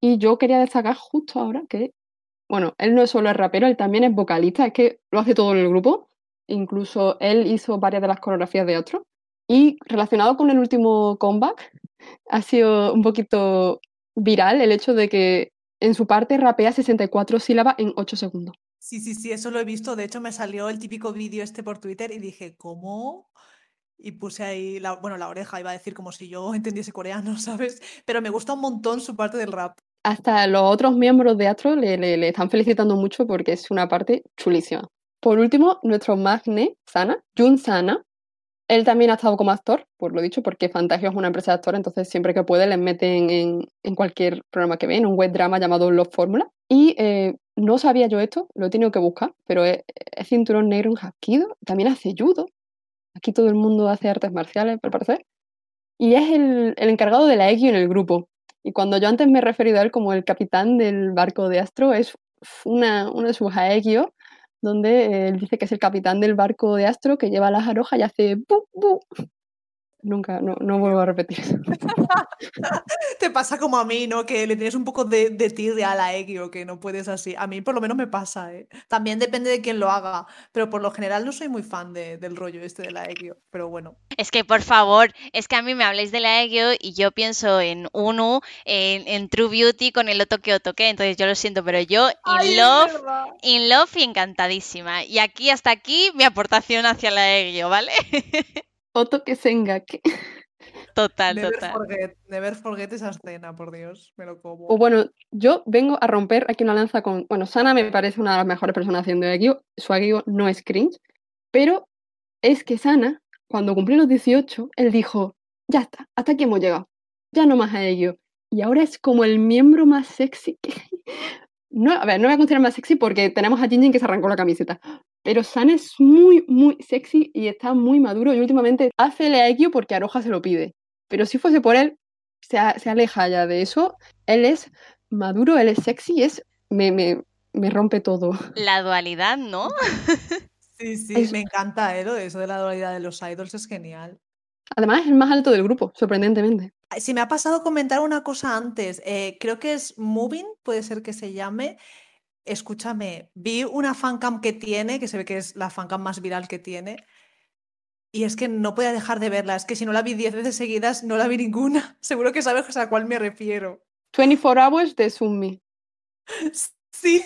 Y yo quería destacar justo ahora que, bueno, él no es solo el rapero, él también es vocalista, es que lo hace todo en el grupo. Incluso él hizo varias de las coreografías de otros. Y relacionado con el último comeback, ha sido un poquito viral el hecho de que en su parte rapea 64 sílabas en 8 segundos. Sí, sí, sí, eso lo he visto. De hecho, me salió el típico vídeo este por Twitter y dije, ¿cómo? Y puse ahí, la, bueno, la oreja, iba a decir como si yo entendiese coreano, ¿sabes? Pero me gusta un montón su parte del rap. Hasta los otros miembros de Astro le, le, están felicitando mucho porque es una parte chulísima. Por último, nuestro magne, Sana, Jun Sana, él también ha estado como actor, por lo dicho, porque Fantagio es una empresa de actor, entonces siempre que puede les meten en, en cualquier programa que ven, un web drama llamado Los Fórmula. Y eh, no sabía yo esto, lo he tenido que buscar, pero es, cinturón negro en Hapkido, también hace judo. Aquí todo el mundo hace artes marciales, al parecer. Y es el, encargado de la Egio en el grupo. Y cuando yo antes me he referido a él como el capitán del barco de Astro, es una, una de sus Aegyo, donde él dice que es el capitán del barco de Astro que lleva las arojas y hace bu, bu. Nunca, no, no vuelvo a repetir eso. Te pasa como a mí, ¿no? Que le tienes un poco de, de tirria a la Egio, que no puedes así. A mí por lo menos me pasa, ¿eh? También depende de quién lo haga, pero por lo general no soy muy fan de, del rollo este de la Egio, pero bueno. Es que, por favor, es que a mí me habláis de la Egio y yo pienso en Unu, en, True Beauty con el Otoque Otoque, entonces yo lo siento, pero yo in love, in love y encantadísima. Y aquí hasta aquí mi aportación hacia la Egio, ¿vale? Oto que que Total, never total. Forget, never forget esa escena, por Dios, me lo como. O bueno, yo vengo a romper aquí una lanza con. Bueno, Sana me parece una de las mejores personas haciendo Egyo. Su Egyo no es cringe, pero es que Sana, cuando cumplió los 18, él dijo: Ya está, hasta aquí hemos llegado. Ya no más a Egyo. Y ahora es como el miembro más sexy que No, a ver, no me voy a considerar más sexy porque tenemos a Jinjin que se arrancó la camiseta. Pero San es muy, muy sexy y está muy maduro y últimamente hace el Aikyo porque Aroja se lo pide. Pero si fuese por él, se, aleja ya de eso. Él es maduro, él es sexy, es me, me, me rompe todo. La dualidad, ¿no? Sí, sí, me encanta ¿eh? eso de la dualidad de los idols, es genial. Además, es el más alto del grupo, sorprendentemente. Si me ha pasado comentar una cosa antes, eh, creo que es Moving, puede ser que se llame. Escúchame, vi una fancam que tiene, que se ve que es la fancam más viral que tiene, y es que no podía dejar de verla. Es que si no la vi 10 veces seguidas, no la vi ninguna. Seguro que sabes a cuál me refiero. 24 Hours de Summi. Sí.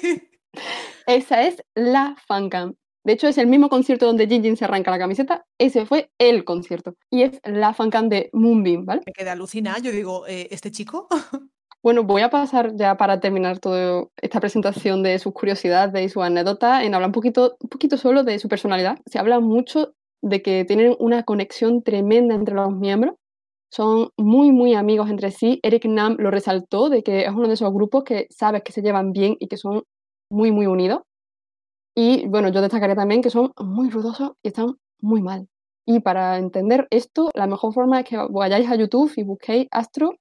Esa es la fancam. De hecho, es el mismo concierto donde Jinjin se arranca la camiseta. Ese fue el concierto. Y es la fancam de Moonbeam, ¿vale? Me quedé alucinada. Yo digo, eh, ¿este chico? Bueno, voy a pasar ya para terminar toda esta presentación de sus curiosidades y su anécdota en hablar un poquito, un poquito solo de su personalidad. Se habla mucho de que tienen una conexión tremenda entre los miembros. son muy, muy amigos entre sí. Eric Nam lo resaltó de que es uno de esos grupos que sabes que se llevan bien y que son muy, muy unidos. Y bueno, yo destacaré también que son muy ruidosos y están muy mal. Y para entender esto, la mejor forma es que vayáis a YouTube y busquéis Astro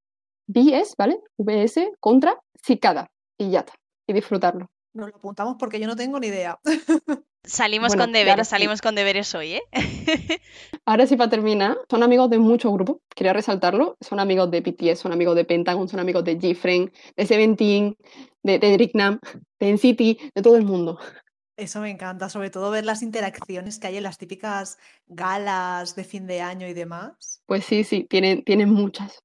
VS, ¿vale? VS contra Cicada y ya está. Y disfrutarlo. Nos lo apuntamos porque yo no tengo ni idea. Salimos con deberes, salimos con deberes hoy, ¿eh? ahora sí para terminar, son amigos de muchos grupos, quería resaltarlo, son amigos de BTS, son amigos de Pentagon, son amigos de G-Friend, de Seventeen, de, de Nam, de NCT, de todo el mundo. Eso me encanta, sobre todo ver las interacciones que hay en las típicas galas de fin de año y demás. Pues sí, sí, tienen, tienen muchas.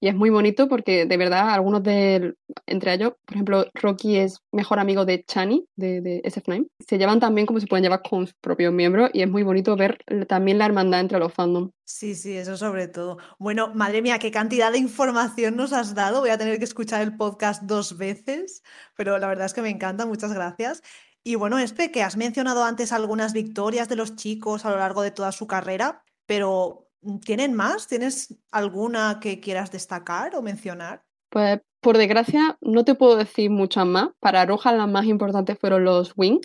Y es muy bonito porque de verdad algunos de, entre ellos, por ejemplo, Rocky es mejor amigo de Chani, de, SF9. Se llevan también como se pueden llevar con sus propios miembros y es muy bonito ver también la hermandad entre los fandoms. Sí, sí, eso sobre todo. Bueno, madre mía, qué cantidad de información nos has dado. Voy a tener que escuchar el podcast dos veces, pero la verdad es que me encanta. Muchas gracias. Y bueno, Espe, que has mencionado antes algunas victorias de los chicos a lo largo de toda su carrera, pero ¿Tienen más? ¿Tienes alguna que quieras destacar o mencionar? Pues por desgracia no te puedo decir muchas más. Para Roja las más importantes fueron los Wing,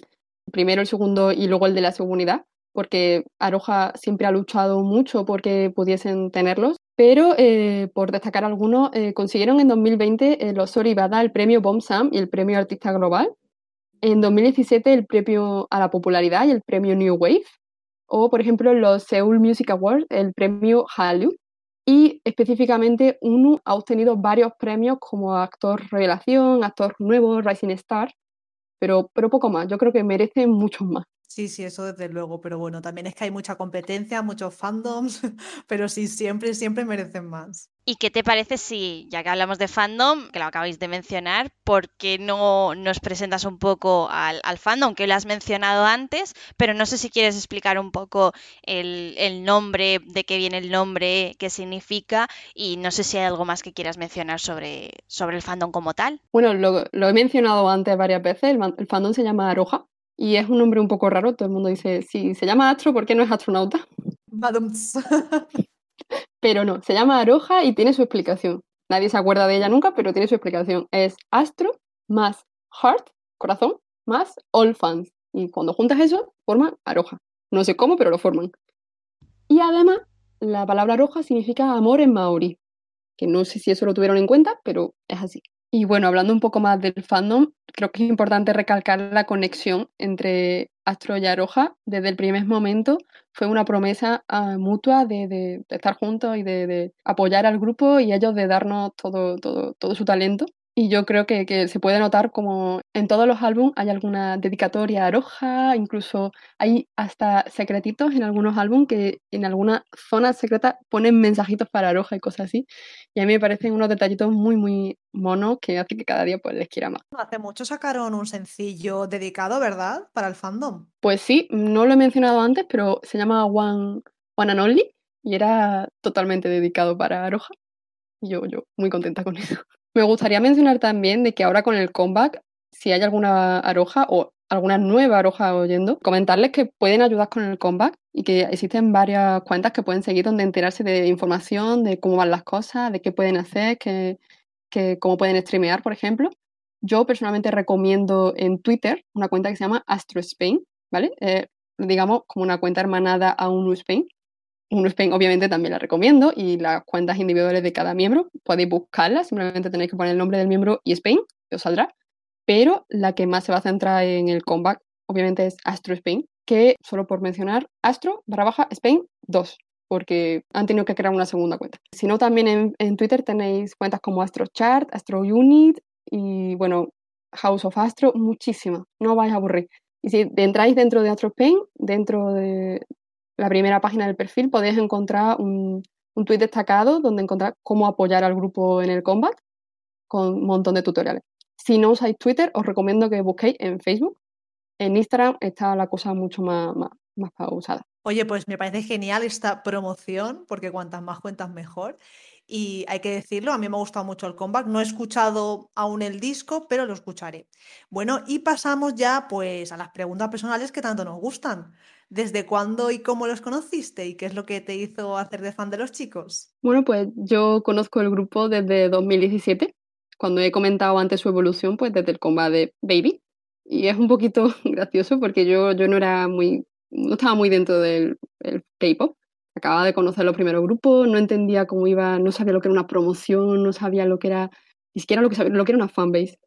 primero el segundo y luego el de la segunda porque Aroja siempre ha luchado mucho porque pudiesen tenerlos, pero eh, por destacar algunos, eh, consiguieron en 2020 eh, los Soribada el premio Bomb Sam y el premio Artista Global, en 2017 el premio a la popularidad y el premio New Wave, o por ejemplo los Seoul Music Awards, el premio Hallyu. Y específicamente uno ha obtenido varios premios como actor revelación, actor nuevo, Rising Star, pero, pero poco más. Yo creo que merecen muchos más. Sí, sí, eso desde luego, pero bueno, también es que hay mucha competencia, muchos fandoms, pero sí, siempre, siempre merecen más. ¿Y qué te parece si, ya que hablamos de fandom, que lo acabáis de mencionar, ¿por qué no nos presentas un poco al, fandom, que lo has mencionado antes, pero no sé si quieres explicar un poco el, nombre, de qué viene el nombre, qué significa, y no sé si hay algo más que quieras mencionar sobre, sobre el fandom como tal? Bueno, lo, he mencionado antes varias veces, el, el fandom se llama Aroja, y es un nombre un poco raro, todo el mundo dice, si se llama Astro, ¿por qué no es astronauta? pero no, se llama Aroja y tiene su explicación. Nadie se acuerda de ella nunca, pero tiene su explicación. Es Astro más Heart, corazón, más All Fans. Y cuando juntas eso, forman Aroja. No sé cómo, pero lo forman. Y además, la palabra Aroja significa amor en maori, que no sé si eso lo tuvieron en cuenta, pero es así. Y bueno, hablando un poco más del fandom, creo que es importante recalcar la conexión entre Astro y Aroja. Desde el primer momento fue una promesa ah, mutua de, estar juntos y de, apoyar al grupo y ellos de darnos todo, todo, todo su talento. Y yo creo que, que, se puede notar como en todos los álbumes hay alguna dedicatoria a Roja, incluso hay hasta secretitos en algunos álbumes que en algunas zonas secretas ponen mensajitos para Roja y cosas así. Y a mí me parecen unos detallitos muy, muy monos que hace que cada día pues les quiera más. Hace mucho sacaron un sencillo dedicado, ¿verdad? Para el fandom. Pues sí, no lo he mencionado antes, pero se llama One, One and Only y era totalmente dedicado para Roja. Y yo, yo muy contenta con eso. Me gustaría mencionar también de que ahora con el comeback, si hay alguna aroja o alguna nueva aroja oyendo, comentarles que pueden ayudar con el comeback y que existen varias cuentas que pueden seguir donde enterarse de información, de cómo van las cosas, de qué pueden hacer, que, cómo pueden streamear, por ejemplo. Yo personalmente recomiendo en Twitter una cuenta que se llama Astro Spain, ¿vale? Eh, digamos como una cuenta hermanada a un Spain, un Spain obviamente también la recomiendo y las cuentas individuales de cada miembro podéis buscarlas, simplemente tenéis que poner el nombre del miembro y Spain, que os saldrá. Pero la que más se va a centrar en el comeback obviamente es Astro Spain, que solo por mencionar Astro barra baja Spain 2, porque han tenido que crear una segunda cuenta. Si no, también en, en Twitter tenéis cuentas como Astro Chart, Astro Unit y bueno, House of Astro, muchísimas, no vais a aburrir. Y si entráis dentro de Astro Spain, dentro de, la primera página del perfil podéis encontrar un, un tweet destacado donde encontrar cómo apoyar al grupo en el combat con un montón de tutoriales. Si no usáis Twitter, os recomiendo que busquéis en Facebook. En Instagram está la cosa mucho más, más, más pausada. Oye, pues me parece genial esta promoción, porque cuantas más cuentas mejor. Y hay que decirlo, a mí me ha gustado mucho el comeback. No he escuchado aún el disco, pero lo escucharé. Bueno, y pasamos ya pues a las preguntas personales que tanto nos gustan. ¿Desde cuándo y cómo los conociste y qué es lo que te hizo hacer de fan de los chicos? Bueno, pues yo conozco el grupo desde 2017, cuando he comentado antes su evolución, pues desde el comeback de Baby. Y es un poquito gracioso porque yo, yo no era muy, no estaba muy dentro del K-pop acababa de conocer los primeros grupos, no entendía cómo iba, no sabía lo que era una promoción, no sabía lo que era, ni siquiera lo que, sabía, lo que era una fanbase.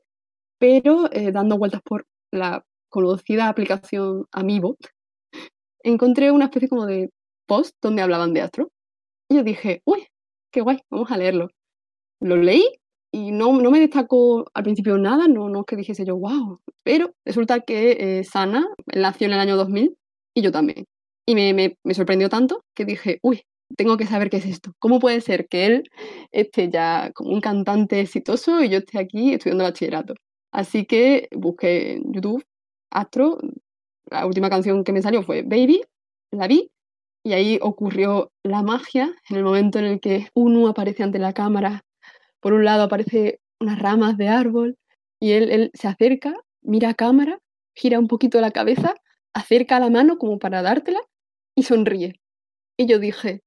Pero eh, dando vueltas por la conocida aplicación Amiibo, encontré una especie como de post donde hablaban de Astro. Y yo dije, uy, qué guay, vamos a leerlo. Lo leí y no, no me destacó al principio nada, no, no es que dijese yo, wow. Pero resulta que eh, Sana nació en el año 2000 y yo también. Y me, me, sorprendió tanto que dije, uy, tengo que saber qué es esto. ¿Cómo puede ser que él esté ya como un cantante exitoso y yo esté aquí estudiando bachillerato? Así que busqué en YouTube Astro. La última canción que me salió fue Baby, la vi y ahí ocurrió la magia en el momento en el que uno aparece ante la cámara. Por un lado aparece unas ramas de árbol y él, él se acerca, mira a cámara, gira un poquito la cabeza, acerca la mano como para dártela y sonríe. Y yo dije,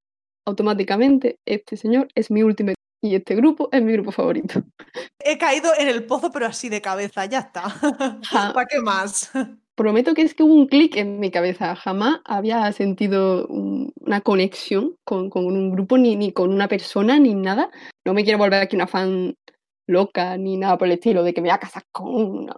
automáticamente, este señor es mi último y este grupo es mi grupo favorito. He caído en el pozo, pero así de cabeza, ya está. ¿Para qué más? Prometo que es que hubo un clic en mi cabeza. Jamás había sentido una conexión con, con, un grupo, ni, ni con una persona, ni nada. No me quiero volver aquí una fan loca, ni nada por el estilo, de que me voy a casar con una.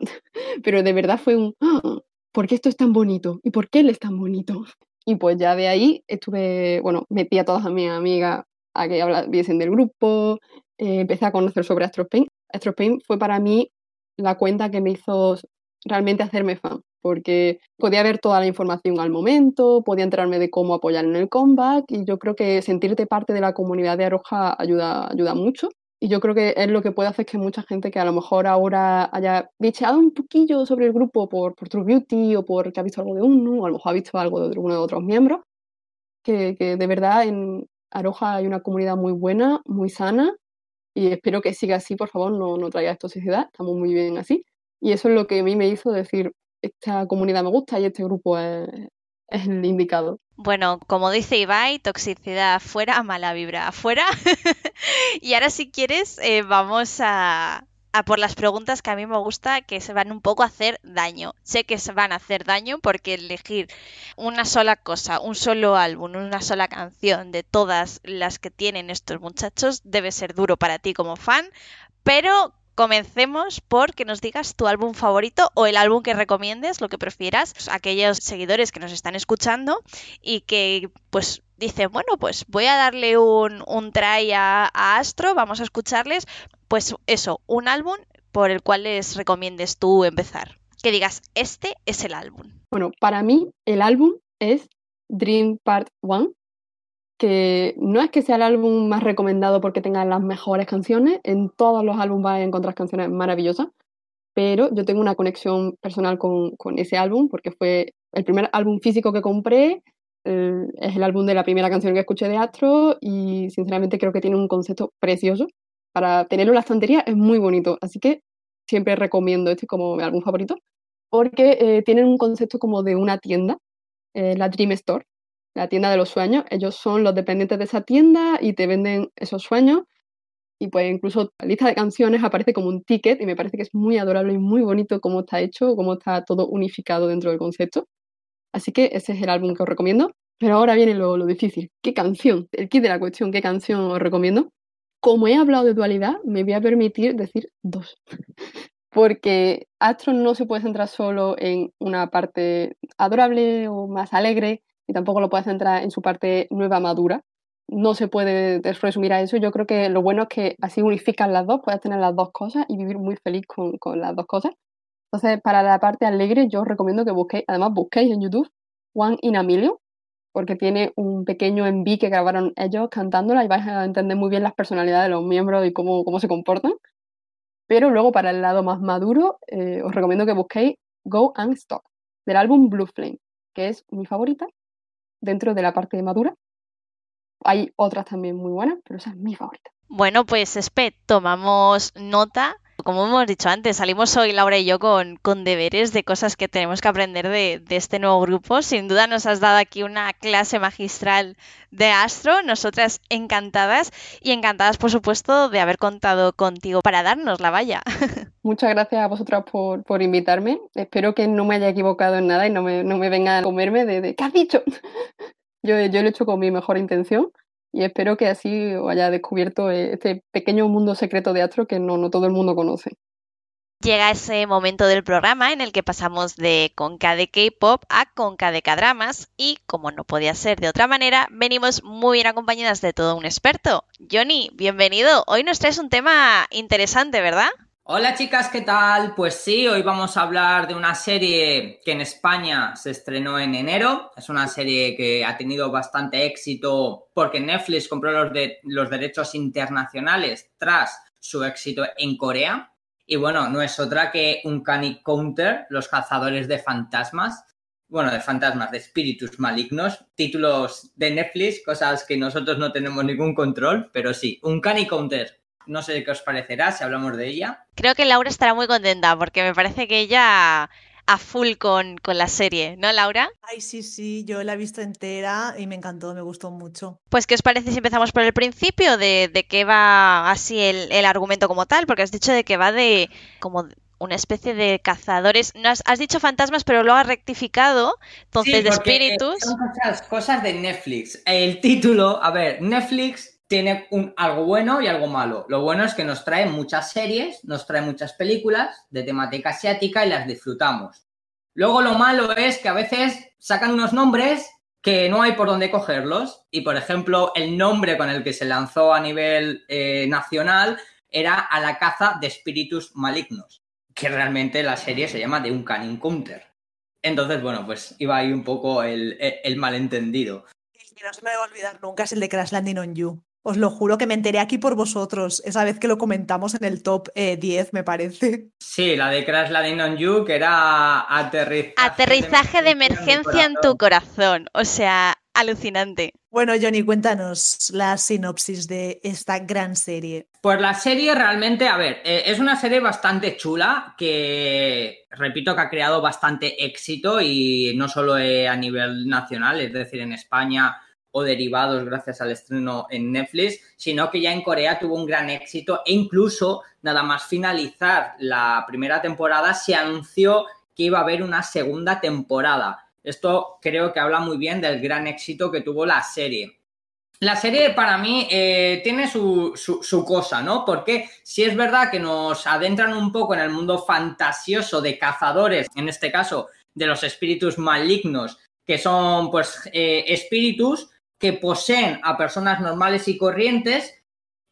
Pero de verdad fue un... ¡ah! ¿Por qué esto es tan bonito? ¿Y por qué él es tan bonito? Y pues ya de ahí estuve, bueno, metí a todas mis amigas a que viesen del grupo, eh, empecé a conocer sobre Astropain. Astropain fue para mí la cuenta que me hizo realmente hacerme fan, porque podía ver toda la información al momento, podía enterarme de cómo apoyar en el comeback y yo creo que sentirte parte de la comunidad de Aroja ayuda, ayuda mucho. Y yo creo que es lo que puede hacer que mucha gente que a lo mejor ahora haya bicheado un poquillo sobre el grupo por, por True Beauty o porque ha visto algo de uno, o a lo mejor ha visto algo de uno de otros miembros, que, que de verdad en Aroja hay una comunidad muy buena, muy sana, y espero que siga así, por favor, no, no traiga toxicidad, estamos muy bien así. Y eso es lo que a mí me hizo decir, esta comunidad me gusta y este grupo es, es el indicado. Bueno, como dice Ibai, toxicidad fuera, mala vibra afuera. y ahora si quieres, eh, vamos a por las preguntas que a mí me gusta que se van un poco a hacer daño. Sé que se van a hacer daño porque elegir una sola cosa, un solo álbum, una sola canción de todas las que tienen estos muchachos debe ser duro para ti como fan, pero Comencemos por que nos digas tu álbum favorito o el álbum que recomiendes, lo que prefieras, aquellos seguidores que nos están escuchando y que pues dicen, bueno, pues voy a darle un, un try a, a Astro, vamos a escucharles, pues eso, un álbum por el cual les recomiendes tú empezar. Que digas, este es el álbum. Bueno, para mí el álbum es Dream Part 1 que no es que sea el álbum más recomendado porque tenga las mejores canciones, en todos los álbumes vas a encontrar canciones maravillosas, pero yo tengo una conexión personal con, con ese álbum porque fue el primer álbum físico que compré, es el álbum de la primera canción que escuché de Astro y sinceramente creo que tiene un concepto precioso. Para tenerlo en la estantería es muy bonito, así que siempre recomiendo este como álbum favorito porque eh, tienen un concepto como de una tienda, eh, la Dream Store, la tienda de los sueños. Ellos son los dependientes de esa tienda y te venden esos sueños. Y pues incluso la lista de canciones aparece como un ticket y me parece que es muy adorable y muy bonito cómo está hecho, cómo está todo unificado dentro del concepto. Así que ese es el álbum que os recomiendo. Pero ahora viene lo, lo difícil. ¿Qué canción? El kit de la cuestión, ¿qué canción os recomiendo? Como he hablado de dualidad, me voy a permitir decir dos. Porque Astro no se puede centrar solo en una parte adorable o más alegre, y tampoco lo puedes centrar en su parte nueva madura. No se puede resumir a eso. Yo creo que lo bueno es que así unifican las dos, puedes tener las dos cosas y vivir muy feliz con, con las dos cosas. Entonces, para la parte alegre, yo os recomiendo que busquéis, además busquéis en YouTube One in a porque tiene un pequeño enví que grabaron ellos cantándola y vais a entender muy bien las personalidades de los miembros y cómo, cómo se comportan. Pero luego, para el lado más maduro, eh, os recomiendo que busquéis Go and Stop, del álbum Blue Flame, que es mi favorita dentro de la parte madura. Hay otras también muy buenas, pero esa es mi favorita. Bueno, pues Espe, tomamos nota como hemos dicho antes, salimos hoy Laura y yo con, con deberes de cosas que tenemos que aprender de, de, este nuevo grupo. Sin duda nos has dado aquí una clase magistral de Astro, nosotras encantadas y encantadas por supuesto de haber contado contigo para darnos la valla. Muchas gracias a vosotras por, por invitarme. Espero que no me haya equivocado en nada y no me, no me vengan a comerme de, de ¿qué has dicho? yo, yo lo he hecho con mi mejor intención y espero que así haya descubierto este pequeño mundo secreto de Astro que no, no todo el mundo conoce. Llega ese momento del programa en el que pasamos de Conca de K-pop a Conca de K-dramas y, como no podía ser de otra manera, venimos muy bien acompañadas de todo un experto. Johnny, bienvenido. Hoy nos traes un tema interesante, ¿verdad? Hola chicas, ¿qué tal? Pues sí, hoy vamos a hablar de una serie que en España se estrenó en enero. Es una serie que ha tenido bastante éxito porque Netflix compró los, de, los derechos internacionales tras su éxito en Corea. Y bueno, no es otra que un Canic Counter, Los cazadores de fantasmas. Bueno, de fantasmas, de espíritus malignos. Títulos de Netflix, cosas que nosotros no tenemos ningún control, pero sí, un Canic Counter no sé qué os parecerá si hablamos de ella. Creo que Laura estará muy contenta porque me parece que ella a full con, con, la serie, ¿no, Laura? Ay, sí, sí, yo la he visto entera y me encantó, me gustó mucho. Pues, ¿qué os parece si empezamos por el principio de, de qué va así el, el, argumento como tal? Porque has dicho de que va de como una especie de cazadores. No has, has dicho fantasmas, pero lo has rectificado, entonces sí, de espíritus. Son cosas, cosas de Netflix. El título, a ver, Netflix tiene algo bueno y algo malo. Lo bueno es que nos trae muchas series, nos trae muchas películas de temática asiática y las disfrutamos. Luego lo malo es que a veces sacan unos nombres que no hay por dónde cogerlos. Y por ejemplo, el nombre con el que se lanzó a nivel eh, nacional era A la caza de espíritus malignos, que realmente la serie se llama The Uncanny Encounter. Entonces, bueno, pues iba ahí un poco el malentendido. El que no se me va a olvidar nunca es el de Crash Landing on You. Os lo juro que me enteré aquí por vosotros, esa vez que lo comentamos en el top eh, 10, me parece. Sí, la de Crash Landing on You, que era aterrizaje, aterrizaje de emergencia, en, en tu corazón. O sea, alucinante. Bueno, Johnny, cuéntanos la sinopsis de esta gran serie. Pues la serie realmente, a ver, eh, es una serie bastante chula que, repito, que ha creado bastante éxito y no solo eh, a nivel nacional, es decir, en España o derivados gracias al estreno en Netflix, sino que ya en Corea tuvo un gran éxito e incluso nada más finalizar la primera temporada se anunció que iba a haber una segunda temporada. Esto creo que habla muy bien del gran éxito que tuvo la serie. La serie para mí eh, tiene su, su, cosa, ¿no? Porque si es verdad que nos adentran un poco en el mundo fantasioso de cazadores, en este caso de los espíritus malignos, que son pues eh, espíritus que poseen a personas normales y corrientes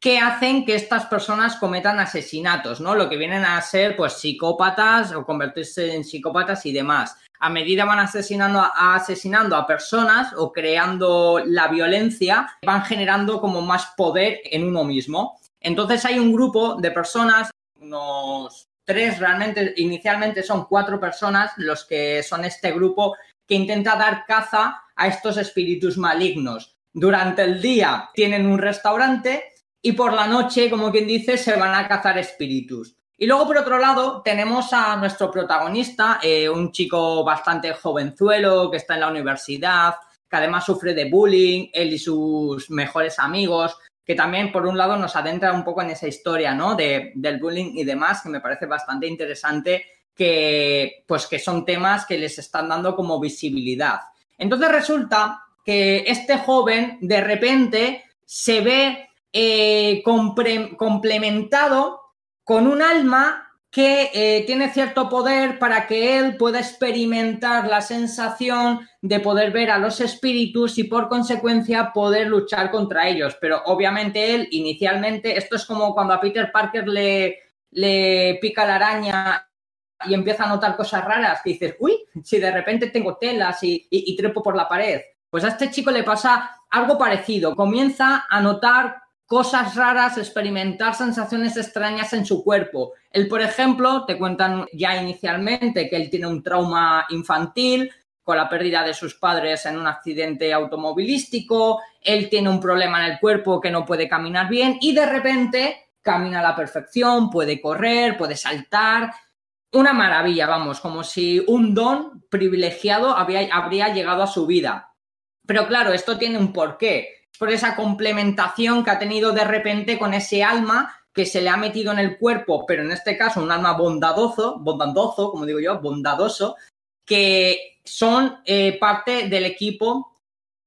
que hacen que estas personas cometan asesinatos, ¿no? Lo que vienen a ser, pues, psicópatas o convertirse en psicópatas y demás. A medida van asesinando a, asesinando a personas o creando la violencia, van generando como más poder en uno mismo. Entonces hay un grupo de personas, unos tres realmente, inicialmente son cuatro personas los que son este grupo que intenta dar caza a estos espíritus malignos. Durante el día tienen un restaurante y por la noche, como quien dice, se van a cazar espíritus. Y luego, por otro lado, tenemos a nuestro protagonista, eh, un chico bastante jovenzuelo que está en la universidad, que además sufre de bullying, él y sus mejores amigos, que también, por un lado, nos adentra un poco en esa historia, ¿no? De, del bullying y demás, que me parece bastante interesante, que, pues, que son temas que les están dando como visibilidad. Entonces resulta que este joven de repente se ve eh, complementado con un alma que eh, tiene cierto poder para que él pueda experimentar la sensación de poder ver a los espíritus y por consecuencia poder luchar contra ellos. Pero obviamente él inicialmente, esto es como cuando a Peter Parker le, le pica la araña y empieza a notar cosas raras que dices, uy, si de repente tengo telas y, y, trepo por la pared. Pues a este chico le pasa algo parecido. Comienza a notar cosas raras, experimentar sensaciones extrañas en su cuerpo. Él, por ejemplo, te cuentan ya inicialmente que él tiene un trauma infantil, con la pérdida de sus padres en un accidente automovilístico, él tiene un problema en el cuerpo que no puede caminar bien y de repente camina a la perfección, puede correr, puede saltar. Una maravilla, vamos, como si un don privilegiado habría llegado a su vida. Pero claro, esto tiene un porqué. Por esa complementación que ha tenido de repente con ese alma que se le ha metido en el cuerpo, pero en este caso un alma bondadoso, bondadoso, como digo yo, bondadoso, que son eh, parte del equipo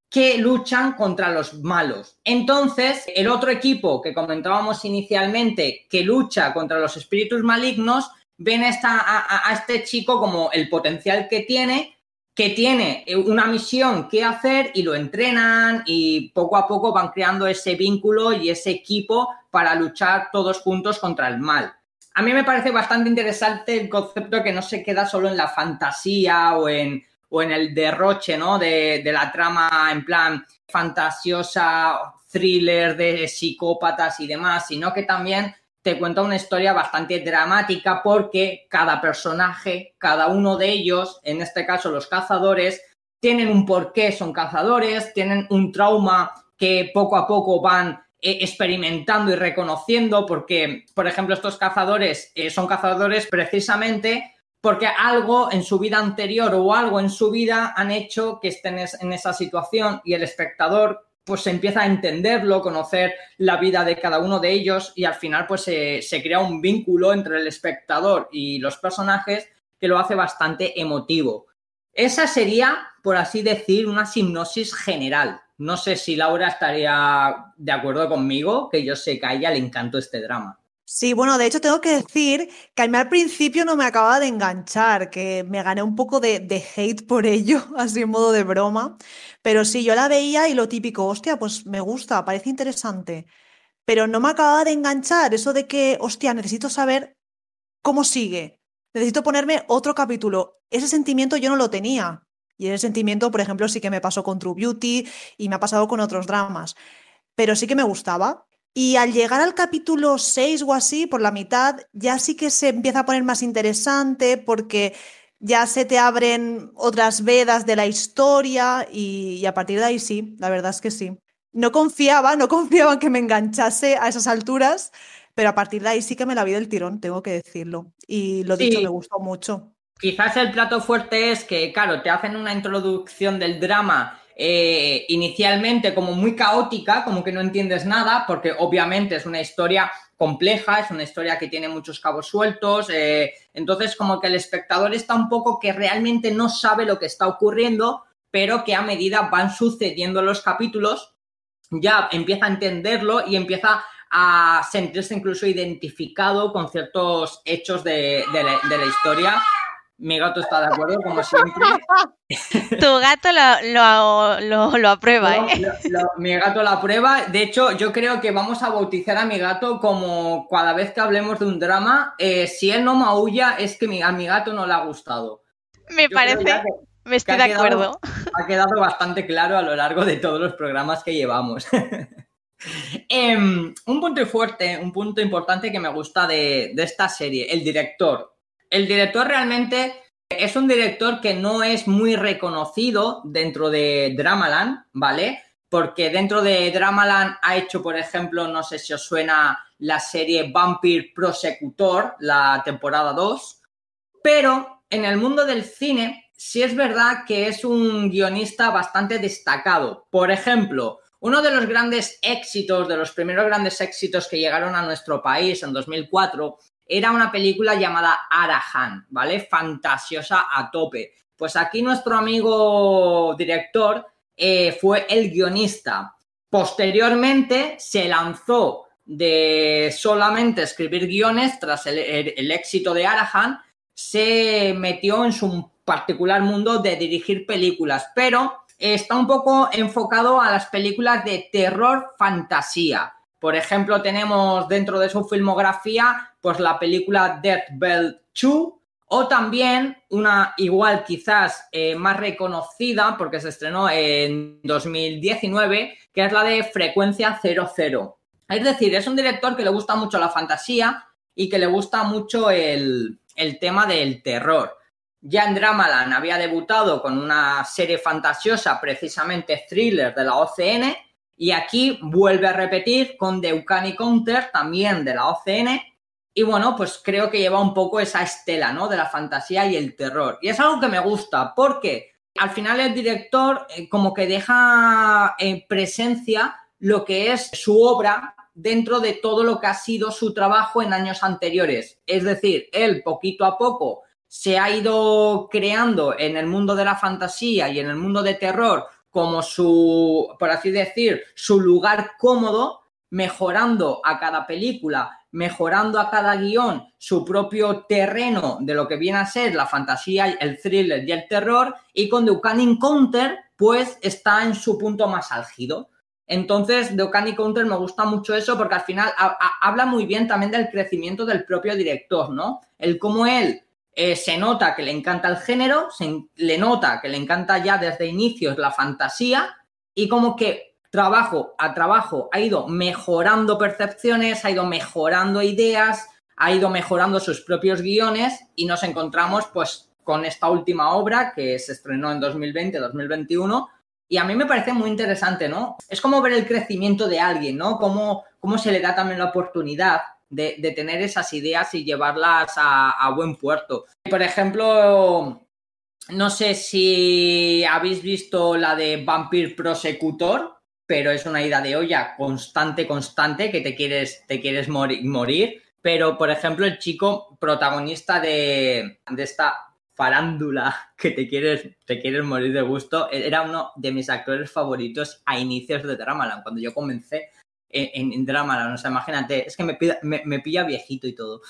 que luchan contra los malos. Entonces, el otro equipo que comentábamos inicialmente, que lucha contra los espíritus malignos, ven a, a, este chico como el potencial que tiene, que tiene una misión que hacer y lo entrenan y poco a poco van creando ese vínculo y ese equipo para luchar todos juntos contra el mal. A mí me parece bastante interesante el concepto que no se queda solo en la fantasía o en, o en el derroche, ¿no? De, de la trama en plan fantasiosa, thriller de psicópatas y demás, sino que también te cuenta una historia bastante dramática porque cada personaje, cada uno de ellos, en este caso los cazadores, tienen un porqué, son cazadores, tienen un trauma que poco a poco van eh, experimentando y reconociendo porque, por ejemplo, estos cazadores eh, son cazadores precisamente porque algo en su vida anterior o algo en su vida han hecho que estén en esa situación y el espectador pues se empieza a entenderlo, conocer la vida de cada uno de ellos y al final pues se, crea un vínculo entre el espectador y los personajes que lo hace bastante emotivo. Esa sería, por así decir, una hipnosis general. No sé si Laura estaría de acuerdo conmigo, que yo sé que ella le encantó este drama. Sí, bueno, de hecho tengo que decir que a mí al principio no me acaba de enganchar, que me gané un poco de, de, hate por ello, así en modo de broma, pero sí, yo la veía y lo típico, hostia, pues me gusta, parece interesante, pero no me acaba de enganchar eso de que, hostia, necesito saber cómo sigue, necesito ponerme otro capítulo, ese sentimiento yo no lo tenía, y ese sentimiento, por ejemplo, sí que me pasó con True Beauty y me ha pasado con otros dramas, pero sí que me gustaba. Y al llegar al capítulo 6 o así, por la mitad, ya sí que se empieza a poner más interesante porque ya se te abren otras vedas de la historia y, a partir de ahí sí, la verdad es que sí. No confiaba, no confiaba en que me enganchase a esas alturas, pero a partir de ahí sí que me la vi del tirón, tengo que decirlo. Y lo dicho, me gustó mucho. Quizás el plato fuerte es que, claro, te hacen una introducción del drama eh, inicialmente como muy caótica, como que no entiendes nada, porque obviamente es una historia compleja, es una historia que tiene muchos cabos sueltos, eh, entonces como que el espectador está un poco que realmente no sabe lo que está ocurriendo, pero que a medida van sucediendo los capítulos, ya empieza a entenderlo y empieza a sentirse incluso identificado con ciertos hechos de la historia mi gato está de acuerdo, como siempre. Tu gato lo, aprueba, ¿eh? mi gato lo aprueba. De hecho, yo creo que vamos a bautizar a mi gato como cada vez que hablemos de un drama, eh, si él no maulla, es que a mi gato no le ha gustado. Me parece. me estoy de acuerdo. Ha quedado bastante claro a lo largo de todos los programas que llevamos. Em, un punto fuerte, un punto importante que me gusta de, de esta serie, el director el director realmente es un director que no es muy reconocido dentro de Dramaland, ¿vale? Porque dentro de Dramaland ha hecho, por ejemplo, no sé si os suena la serie Vampire Prosecutor, la temporada 2, pero en el mundo del cine sí es verdad que es un guionista bastante destacado. Por ejemplo, uno de los grandes éxitos, de los primeros grandes éxitos que llegaron a nuestro país en 2004 era una película llamada Arahan, ¿vale? Fantasiosa a tope. Pues aquí nuestro amigo director eh, fue el guionista. Posteriormente se lanzó de solamente escribir guiones tras el, éxito de Arahan, se metió en su particular mundo de dirigir películas, pero está un poco enfocado a las películas de terror fantasía. Por ejemplo, tenemos dentro de su filmografía pues la película Death Bell 2 o también una igual quizás eh, más reconocida porque se estrenó en 2019 que es la de Frecuencia 00. Es decir, es un director que le gusta mucho la fantasía y que le gusta mucho el, el tema del terror. ya en Dramaland había debutado con una serie fantasiosa, precisamente thriller de la OCN, y aquí vuelve a repetir con The Uncanny Counter, también de la OCN, y bueno, pues creo que lleva un poco esa estela, ¿no? De la fantasía y el terror. Y es algo que me gusta, porque al final el director eh, como que deja en presencia lo que es su obra dentro de todo lo que ha sido su trabajo en años anteriores. Es decir, él poquito a poco se ha ido creando en el mundo de la fantasía y en el mundo de terror como su, por así decir, su lugar cómodo, mejorando a cada película, mejorando a cada guion su propio terreno de lo que viene a ser la fantasía, el thriller y el terror, y con The Uncanny Counter, pues está en su punto más álgido. Entonces, The Uncanny Counter me gusta mucho eso porque al final habla muy bien también del crecimiento del propio director, ¿no? El cómo él eh, se nota que le encanta el género, se le nota que le encanta ya desde inicios la fantasía y como que trabajo a trabajo ha ido mejorando percepciones, ha ido mejorando ideas, ha ido mejorando sus propios guiones y nos encontramos pues con esta última obra que se estrenó en 2020-2021 y a mí me parece muy interesante, ¿no? Es como ver el crecimiento de alguien, ¿no? Cómo, cómo se le da también la oportunidad de, tener esas ideas y llevarlas a, buen puerto. Por ejemplo, no sé si habéis visto la de Vampire Prosecutor, pero es una ida de olla constante, constante, que te quieres, te quieres morir, Pero, por ejemplo, el chico protagonista de, de esta farándula que te quieres, te quieres morir de gusto, era uno de mis actores favoritos a inicios de Dramaland. Cuando yo comencé en, drama, no sé, imagínate, es que me, me, pilla viejito y todo.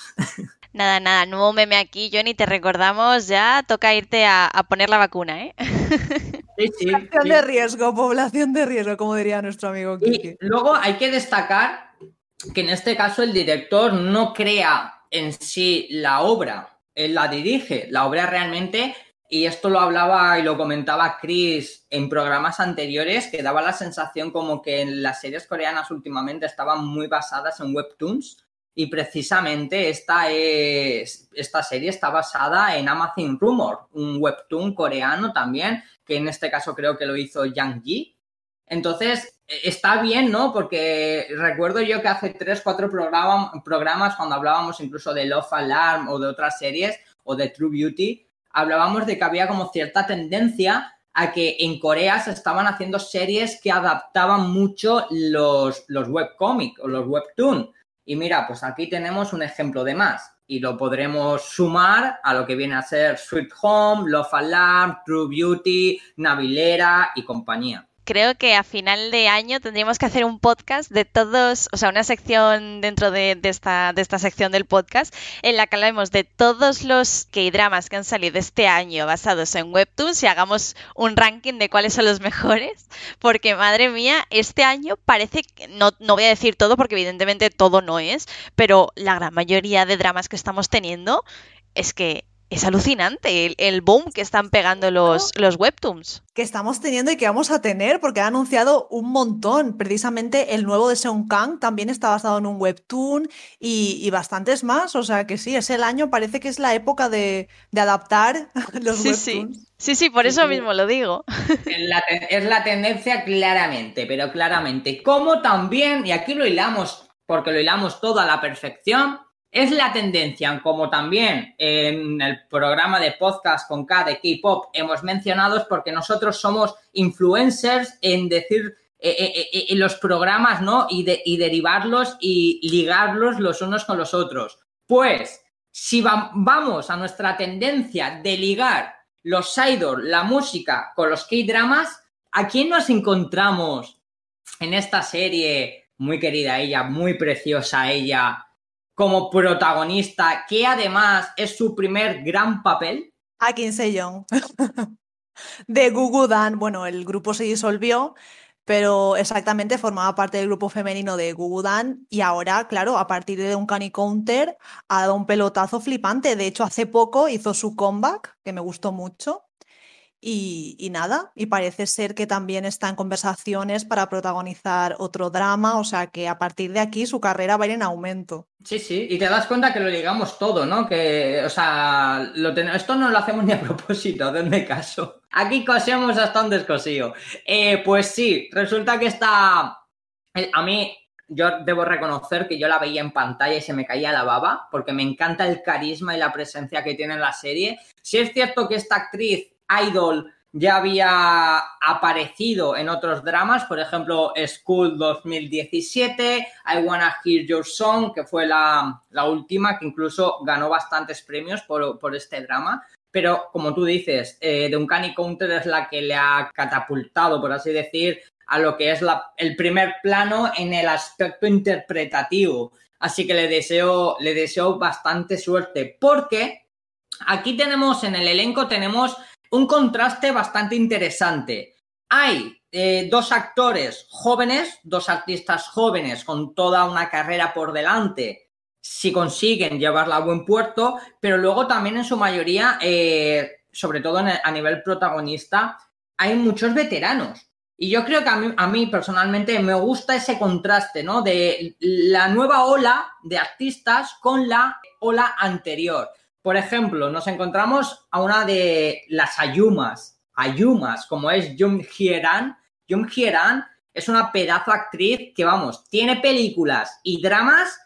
Nada, nada, nuevo meme aquí, Johnny, te recordamos ya, toca irte a, poner la vacuna, ¿eh? Sí, sí, población de riesgo, población de riesgo, como diría nuestro amigo Kiki. Y luego hay que destacar que en este caso el director no crea en sí la obra, él la dirige, la obra realmente y esto lo hablaba y lo comentaba Chris en programas anteriores, que daba la sensación como que en las series coreanas últimamente estaban muy basadas en webtoons. Y precisamente esta, es, esta serie está basada en Amazon Rumor, un webtoon coreano también, que en este caso creo que lo hizo Yang Ji. Entonces, está bien, ¿no? Porque recuerdo yo que hace tres, cuatro programas, cuando hablábamos incluso de Love Alarm o de otras series o de True Beauty, hablábamos de que había como cierta tendencia a que en Corea se estaban haciendo series que adaptaban mucho los, los webcomics o los webtoons. Y mira, pues aquí tenemos un ejemplo de más y lo podremos sumar a lo que viene a ser Sweet Home, Love Alarm, True Beauty, Navilera y compañía creo que a final de año tendríamos que hacer un podcast de todos, o sea, una sección dentro de, esta, sección del podcast en la que hablemos de todos los K-dramas que han salido este año basados en Webtoons y hagamos un ranking de cuáles son los mejores. Porque, madre mía, este año parece no, no voy a decir todo porque evidentemente todo no es, pero la gran mayoría de dramas que estamos teniendo es que es alucinante el, boom que están pegando los, los webtoons. Que estamos teniendo y que vamos a tener, porque ha anunciado un montón. Precisamente el nuevo de Seung Kang también está basado en un webtoon y, bastantes más. O sea que sí, es el año, parece que es la época de, adaptar los sí, webtoons. Sí. Sí, sí, por eso mismo lo digo. Es la, es la tendencia claramente, pero claramente. Como también, y aquí lo hilamos, porque lo hilamos todo a la perfección, es la tendencia, como también en el programa de podcast con K de K-Pop hemos mencionado, porque nosotros somos influencers en decir eh, eh, eh, los programas, ¿no? Y, derivarlos y ligarlos los unos con los otros. Pues, si vamos a nuestra tendencia de ligar los idol, la música con los K-dramas, ¿a quién nos encontramos en esta serie? Muy querida ella, muy preciosa ella, como protagonista, que además es su primer gran papel. A Kim Young de Gugudan. Bueno, el grupo se disolvió, pero exactamente formaba parte del grupo femenino de Gugudan y ahora, claro, a partir de un Cani Counter ha dado un pelotazo flipante. De hecho, hace poco hizo su comeback, que me gustó mucho. Y, nada, y parece ser que también está en conversaciones para protagonizar otro drama, o sea que a partir de aquí su carrera va a ir en aumento. Sí, sí, y te das cuenta que lo ligamos todo, ¿no? Que, o sea, lo esto no lo hacemos ni a propósito, denme caso. Aquí cosemos hasta un descosío. Eh, pues sí, resulta que está... Eh, a mí, yo debo reconocer que yo la veía en pantalla y se me caía la baba, porque me encanta el carisma y la presencia que tiene en la serie. Si es cierto que esta actriz Idol ya había aparecido en otros dramas, por ejemplo, School 2017, I Wanna Hear Your Song, que fue la, última, que incluso ganó bastantes premios por, este drama. Pero como tú dices, eh, The Uncanny Counter es la que le ha catapultado, por así decir, a lo que es el primer plano en el aspecto interpretativo. Así que le deseo, le deseo bastante suerte, porque aquí tenemos en el elenco, tenemos un contraste bastante interesante. Hay eh, dos actores jóvenes, dos artistas jóvenes con toda una carrera por delante, si consiguen llevarla a buen puerto, pero luego también en su mayoría, eh, sobre todo a nivel protagonista, hay muchos veteranos. Y yo creo que a mí, a mí, personalmente me gusta ese contraste, ¿no? De la nueva ola de artistas con la ola anterior. Por ejemplo, nos encontramos a una de las Ayumas, Ayumas, como es Jung Hieran. Jung Hieran es una pedazo actriz que, vamos, tiene películas y dramas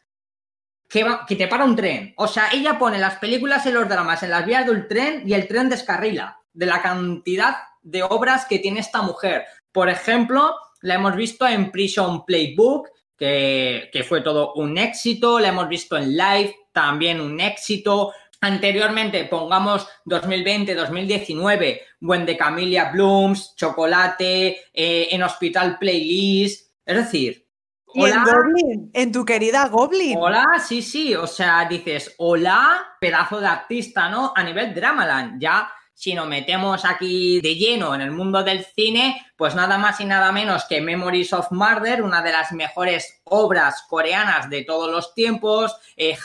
que, te para un tren. O sea, ella pone las películas y los dramas en las vías del tren y el tren descarrila de la cantidad de obras que tiene esta mujer. Por ejemplo, la hemos visto en Prison Playbook, que, que, fue todo un éxito, la hemos visto en Live, también un éxito, Anteriormente, pongamos 2020-2019, When the Camellia Blooms, Chocolate, eh, en Hospital Playlist. Es decir, hola. en Goblin, en tu querida Goblin. Hola, sí, sí. O sea, dices, hola, pedazo de artista, ¿no? A nivel Dramaland. Ya si nos metemos aquí de lleno en el mundo del cine, pues nada más y nada menos que Memories of Murder, una de las mejores obras coreanas de todos los tiempos, eh,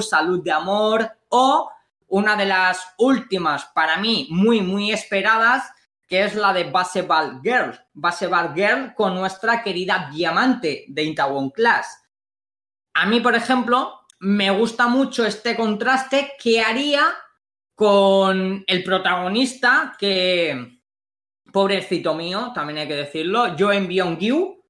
Salud de Amor, o una de las últimas, para mí, muy, muy esperadas, que es la de Baseball Girl. Baseball Girl con nuestra querida diamante de Intawon Class. A mí, por ejemplo, me gusta mucho este contraste que haría con el protagonista que, pobrecito mío, también hay que decirlo, Joen Byung-gyu,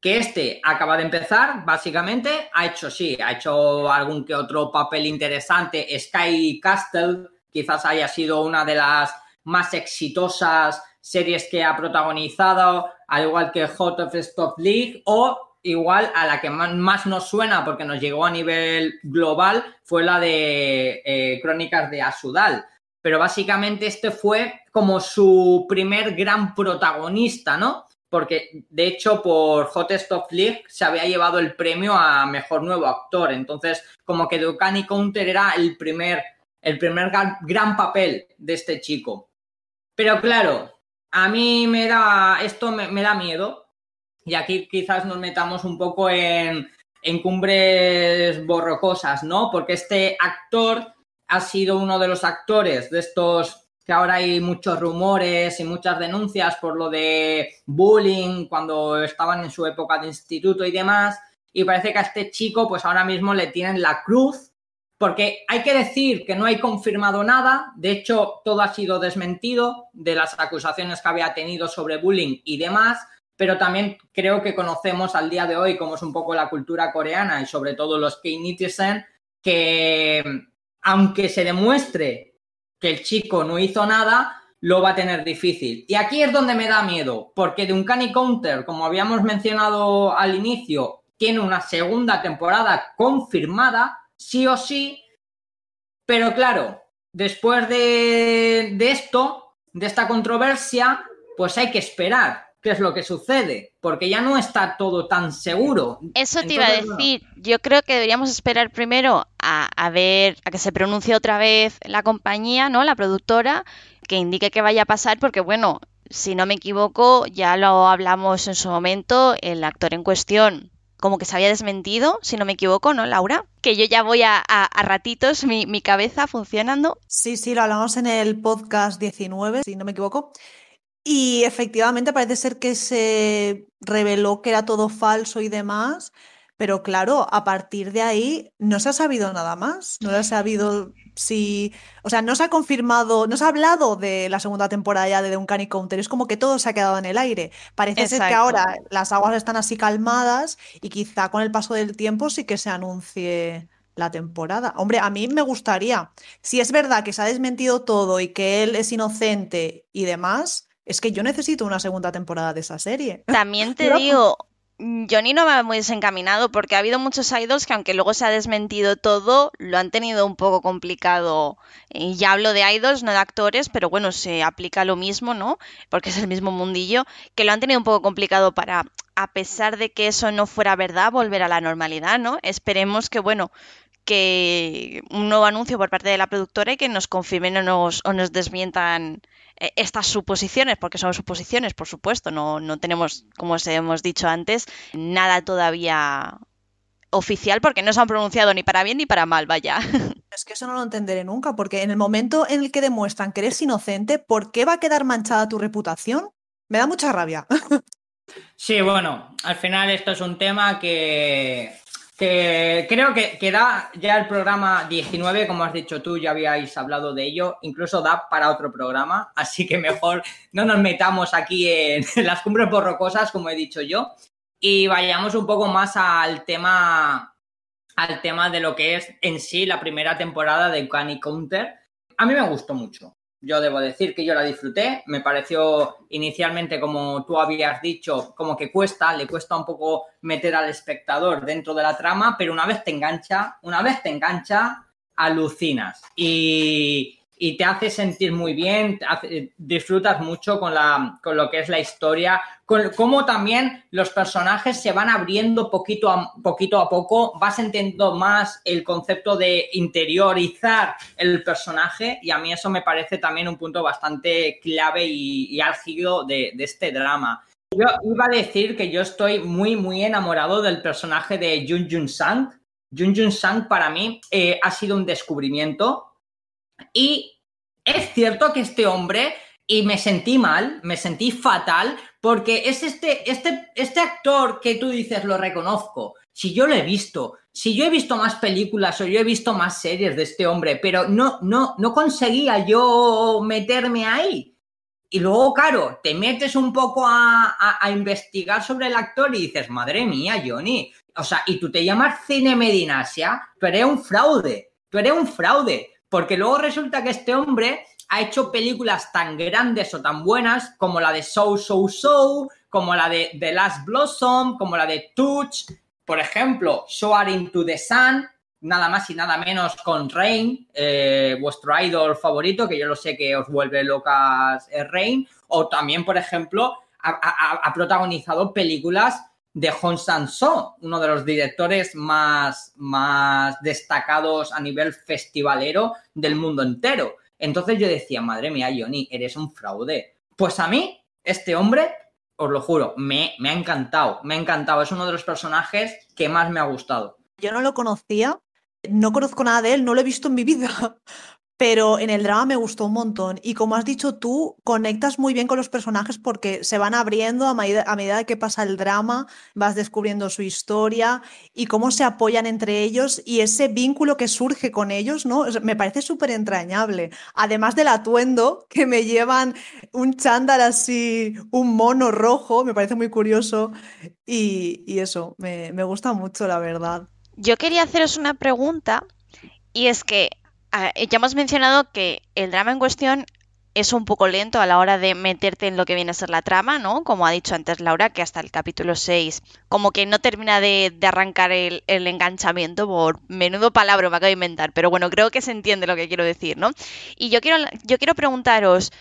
que este acaba de empezar, básicamente, ha hecho, sí, ha hecho algún que otro papel interesante. Sky Castle quizás haya sido una de las más exitosas series que ha protagonizado, al igual que Hot of Stop League, o igual a la que más nos suena porque nos llegó a nivel global fue la de eh, Crónicas de Asudal. Pero básicamente este fue como su primer gran protagonista, ¿no? Porque de hecho por Hot Stop League se había llevado el premio a mejor nuevo actor. Entonces, como que Ducani Counter era el primer, el primer gran papel de este chico. Pero claro, a mí me da, esto me da miedo y aquí quizás nos metamos un poco en, cumbres borrocosas, ¿no? Porque este actor ha sido uno de los actores de estos que ahora hay muchos rumores y muchas denuncias por lo de bullying cuando estaban en su época de instituto y demás. Y parece que a este chico, pues ahora mismo le tienen la cruz, porque hay que decir que no hay confirmado nada. De hecho, todo ha sido desmentido de las acusaciones que había tenido sobre bullying y demás pero también creo que conocemos al día de hoy, como es un poco la cultura coreana y sobre todo los K-Netizen, que aunque se demuestre que el chico no hizo nada, lo va a tener difícil. Y aquí es donde me da miedo, porque de un Counter, como habíamos mencionado al inicio, tiene una segunda temporada confirmada, sí o sí, pero claro, después de, de esto, de esta controversia, pues hay que esperar qué es lo que sucede, porque ya no está todo tan seguro. Eso te iba a decir, yo creo que deberíamos esperar primero a, ver, a que se pronuncie otra vez la compañía, ¿no? La productora, que indique qué vaya a pasar, porque bueno, si no me equivoco, ya lo hablamos en su momento, el actor en cuestión como que se había desmentido, si no me equivoco, ¿no, Laura? Que yo ya voy a, a, ratitos mi, mi, cabeza funcionando. Sí, sí, lo hablamos en el podcast 19, si no me equivoco. Y efectivamente parece ser que se reveló que era todo falso y demás. Pero claro, a partir de ahí no se ha sabido nada más. No se ha sabido si. O sea, no se ha confirmado, no se ha hablado de la segunda temporada ya de The Uncanny Counter. Es como que todo se ha quedado en el aire. Parece ser que ahora las aguas están así calmadas y quizá con el paso del tiempo sí que se anuncie la temporada. Hombre, a mí me gustaría. Si es verdad que se ha desmentido todo y que él es inocente y demás. Es que yo necesito una segunda temporada de esa serie. También te digo, Johnny no va muy desencaminado porque ha habido muchos idols que aunque luego se ha desmentido todo, lo han tenido un poco complicado. Y ya hablo de idols, no de actores, pero bueno, se aplica lo mismo, ¿no? Porque es el mismo mundillo, que lo han tenido un poco complicado para, a pesar de que eso no fuera verdad, volver a la normalidad, ¿no? Esperemos que, bueno, que un nuevo anuncio por parte de la productora y que nos confirmen o nos, o nos desmientan estas suposiciones, porque son suposiciones, por supuesto, no, no tenemos, como os hemos dicho antes, nada todavía oficial porque no se han pronunciado ni para bien ni para mal, vaya. Es que eso no lo entenderé nunca, porque en el momento en el que demuestran que eres inocente, ¿por qué va a quedar manchada tu reputación? Me da mucha rabia. Sí, bueno, al final esto es un tema que que creo que, que, da ya el programa 19, como has dicho tú, ya habíais hablado de ello, incluso da para otro programa, así que mejor no nos metamos aquí en, las cumbres borrocosas, como he dicho yo, y vayamos un poco más al tema, al tema de lo que es en sí la primera temporada de Canny Counter. A mí me gustó mucho. Yo debo decir que yo la disfruté, me pareció inicialmente, como tú habías dicho, como que cuesta, le cuesta un poco meter al espectador dentro de la trama, pero una vez te engancha, una vez te engancha, alucinas. Y, y te hace sentir muy bien, disfrutas mucho con, la, con lo que es la historia, con cómo también los personajes se van abriendo poquito a, poquito a poco, vas entendiendo más el concepto de interiorizar el personaje y a mí eso me parece también un punto bastante clave y, álgido de, este drama. Yo iba a decir que yo estoy muy, muy enamorado del personaje de Jun Jun Sang. Jun Jun Sang para mí eh, ha sido un descubrimiento y es cierto que este hombre, y me sentí mal, me sentí fatal, porque es este, este, este actor que tú dices, lo reconozco. Si yo lo he visto, si yo he visto más películas o yo he visto más series de este hombre, pero no, no, no conseguía yo meterme ahí. Y luego, claro, te metes un poco a, a, investigar sobre el actor y dices, madre mía, Johnny. O sea, y tú te llamas Cine Medinasia, tú eres un fraude, tú eres un fraude. Porque luego resulta que este hombre ha hecho películas tan grandes o tan buenas como la de So, So, So, como la de The Last Blossom, como la de Touch, por ejemplo, Soaring to the Sun, nada más y nada menos con Rain, eh, vuestro idol favorito, que yo lo sé que os vuelve locas eh, Rain, o también, por ejemplo, ha protagonizado películas de Hong Sang-soo, uno de los directores más, más destacados a nivel festivalero del mundo entero. Entonces yo decía, madre mía, Johnny, eres un fraude. Pues a mí, este hombre, os lo juro, me, me ha encantado, me ha encantado. Es uno de los personajes que más me ha gustado. Yo no lo conocía, no conozco nada de él, no lo he visto en mi vida, pero en el drama me gustó un montón. Y como has dicho tú, conectas muy bien con los personajes porque se van abriendo a medida, a medida que pasa el drama, vas descubriendo su historia y cómo se apoyan entre ellos y ese vínculo que surge con ellos, ¿no? Me parece súper entrañable. Además del atuendo que me llevan un chándal así, un mono rojo, me parece muy curioso. Y, eso, me, me gusta mucho, la verdad. Yo quería haceros una pregunta y es que ya hemos mencionado que el drama en cuestión es un poco lento a la hora de meterte en lo que viene a ser la trama, ¿no? Como ha dicho antes Laura, que hasta el capítulo 6 como que no termina de, arrancar el, enganchamiento por menudo palabra me acabo de inventar, pero bueno, creo que se entiende lo que quiero decir, ¿no? Y yo quiero, yo quiero preguntaros,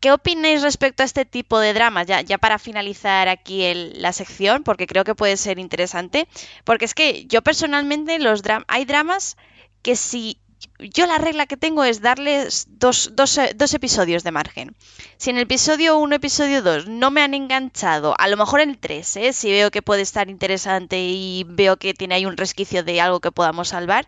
¿qué opináis respecto a este tipo de dramas? Ya, para finalizar aquí la sección, porque creo que puede ser interesante, porque es que yo personalmente los hay dramas que si yo la regla que tengo es darles dos, dos, dos, episodios de margen. Si en el episodio 1, episodio 2 no me han enganchado, a lo mejor en el 3, ¿eh? si veo que puede estar interesante y veo que tiene ahí un resquicio de algo que podamos salvar,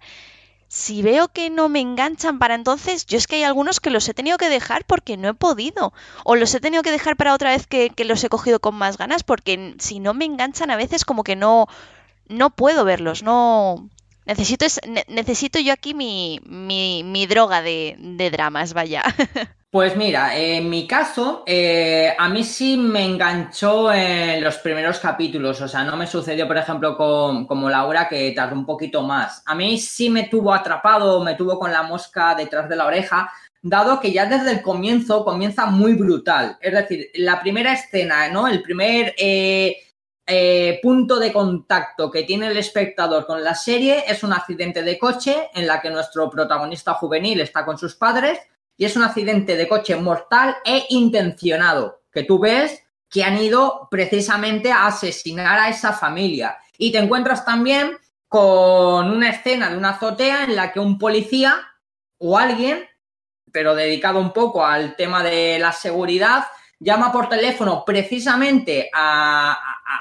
si veo que no me enganchan para entonces, yo es que hay algunos que los he tenido que dejar porque no he podido. O los he tenido que dejar para otra vez que, que los he cogido con más ganas porque si no me enganchan a veces como que no, no puedo verlos, no... Necesito, necesito yo aquí mi, mi, mi droga de, de dramas, vaya. Pues mira, en mi caso, eh, a mí sí me enganchó en los primeros capítulos, o sea, no me sucedió, por ejemplo, con, como Laura, que tardó un poquito más. A mí sí me tuvo atrapado, me tuvo con la mosca detrás de la oreja, dado que ya desde el comienzo comienza muy brutal. Es decir, la primera escena, ¿no? El primer eh, eh, punto de contacto que tiene el espectador con la serie es un accidente de coche en la que nuestro protagonista juvenil está con sus padres y es un accidente de coche mortal e intencionado, que tú ves que han ido precisamente a asesinar a esa familia. Y te encuentras también con una escena de una azotea en la que un policía o alguien, pero dedicado un poco al tema de la seguridad, llama por teléfono precisamente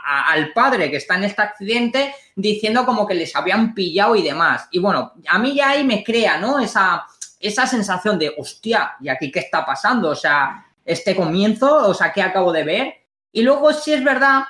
al padre que está en este accidente diciendo como que les habían pillado y demás. Y bueno, a mí ya ahí me crea, ¿no? Esa, esa sensación de, hostia, ¿y aquí qué está pasando? O sea, este comienzo, o sea, ¿qué acabo de ver? Y luego sí es verdad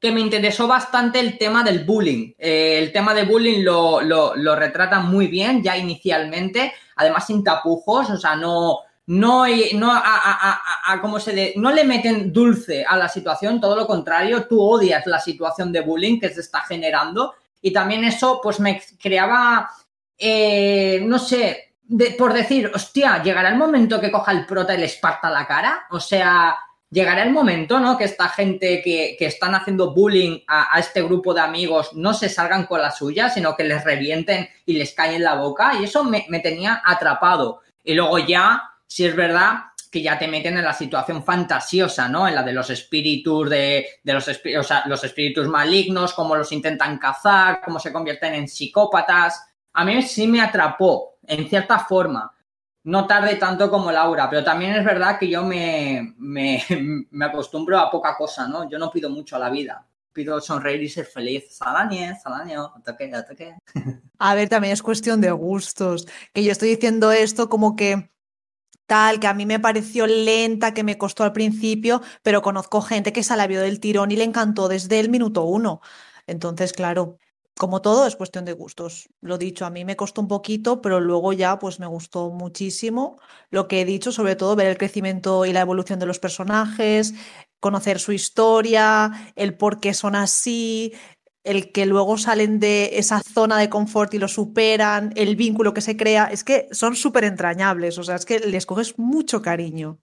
que me interesó bastante el tema del bullying. Eh, el tema de bullying lo, lo, retrata muy bien ya inicialmente, además sin tapujos, o sea, no, no, no, a, se no le meten dulce a la situación, todo lo contrario, tú odias la situación de bullying que se está generando y también eso pues me creaba, eh, no sé, por decir, hostia, llegará el momento que coja el prota y le esparta la cara. O sea, llegará el momento, ¿no? Que esta gente que, están haciendo bullying a, este grupo de amigos no se salgan con la suya, sino que les revienten y les caen en la boca. Y eso me, tenía atrapado. Y luego ya, si es verdad que ya te meten en la situación fantasiosa, ¿no? En la de los espíritus de, de los, los espíritus malignos, cómo los intentan cazar, cómo se convierten en psicópatas. A mí sí me atrapó en cierta forma. No tarde tanto como Laura, pero también es verdad que yo me, me, acostumbro a poca cosa, ¿no? Yo no pido mucho a la vida pido sonreír y ser feliz. Salanie, salanio, toque, toque. A ver, también es cuestión de gustos. Que yo estoy diciendo esto como que que a mí me pareció lenta, que me costó al principio, pero conozco gente que se la vio del tirón y le encantó desde el minuto uno. Entonces, claro, como todo, es cuestión de gustos. Lo dicho, a mí me costó un poquito, pero luego ya pues me gustó muchísimo lo que he dicho, sobre todo ver el crecimiento y la evolución de los personajes, conocer su historia, el por qué son así, el que luego salen de esa zona de confort y lo superan, el vínculo que se crea, es que son súper entrañables, o sea, es que les coges mucho cariño.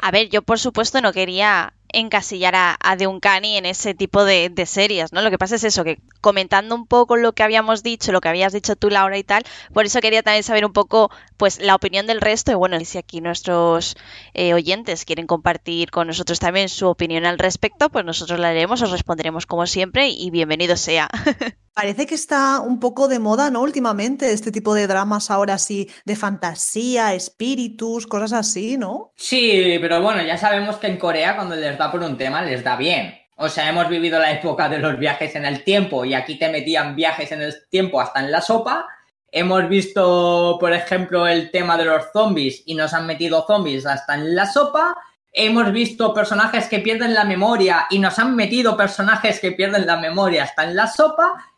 A ver, yo por supuesto no quería encasillar a, a Cani en ese tipo de, series, ¿no? Lo que pasa es eso, que comentando un poco lo que habíamos dicho, lo que habías dicho tú, Laura, y tal, por eso quería también saber un poco, pues, la opinión del resto, y bueno, si aquí nuestros eh, oyentes quieren compartir con nosotros también su opinión al respecto, pues nosotros la haremos, os responderemos como siempre, y bienvenido sea. Parece que está un poco de moda, ¿no? Últimamente, este tipo de dramas ahora sí, de fantasía, espíritus, cosas así, ¿no? Sí, pero bueno, ya sabemos que en Corea cuando les da por un tema, les da bien. O sea, hemos vivido la época de los viajes en el tiempo y aquí te metían viajes en el tiempo hasta en la sopa. Hemos visto, por ejemplo, el tema de los zombies y nos han metido zombies hasta en la sopa. Hemos visto personajes que pierden la memoria y nos han metido personajes que pierden la memoria hasta en la sopa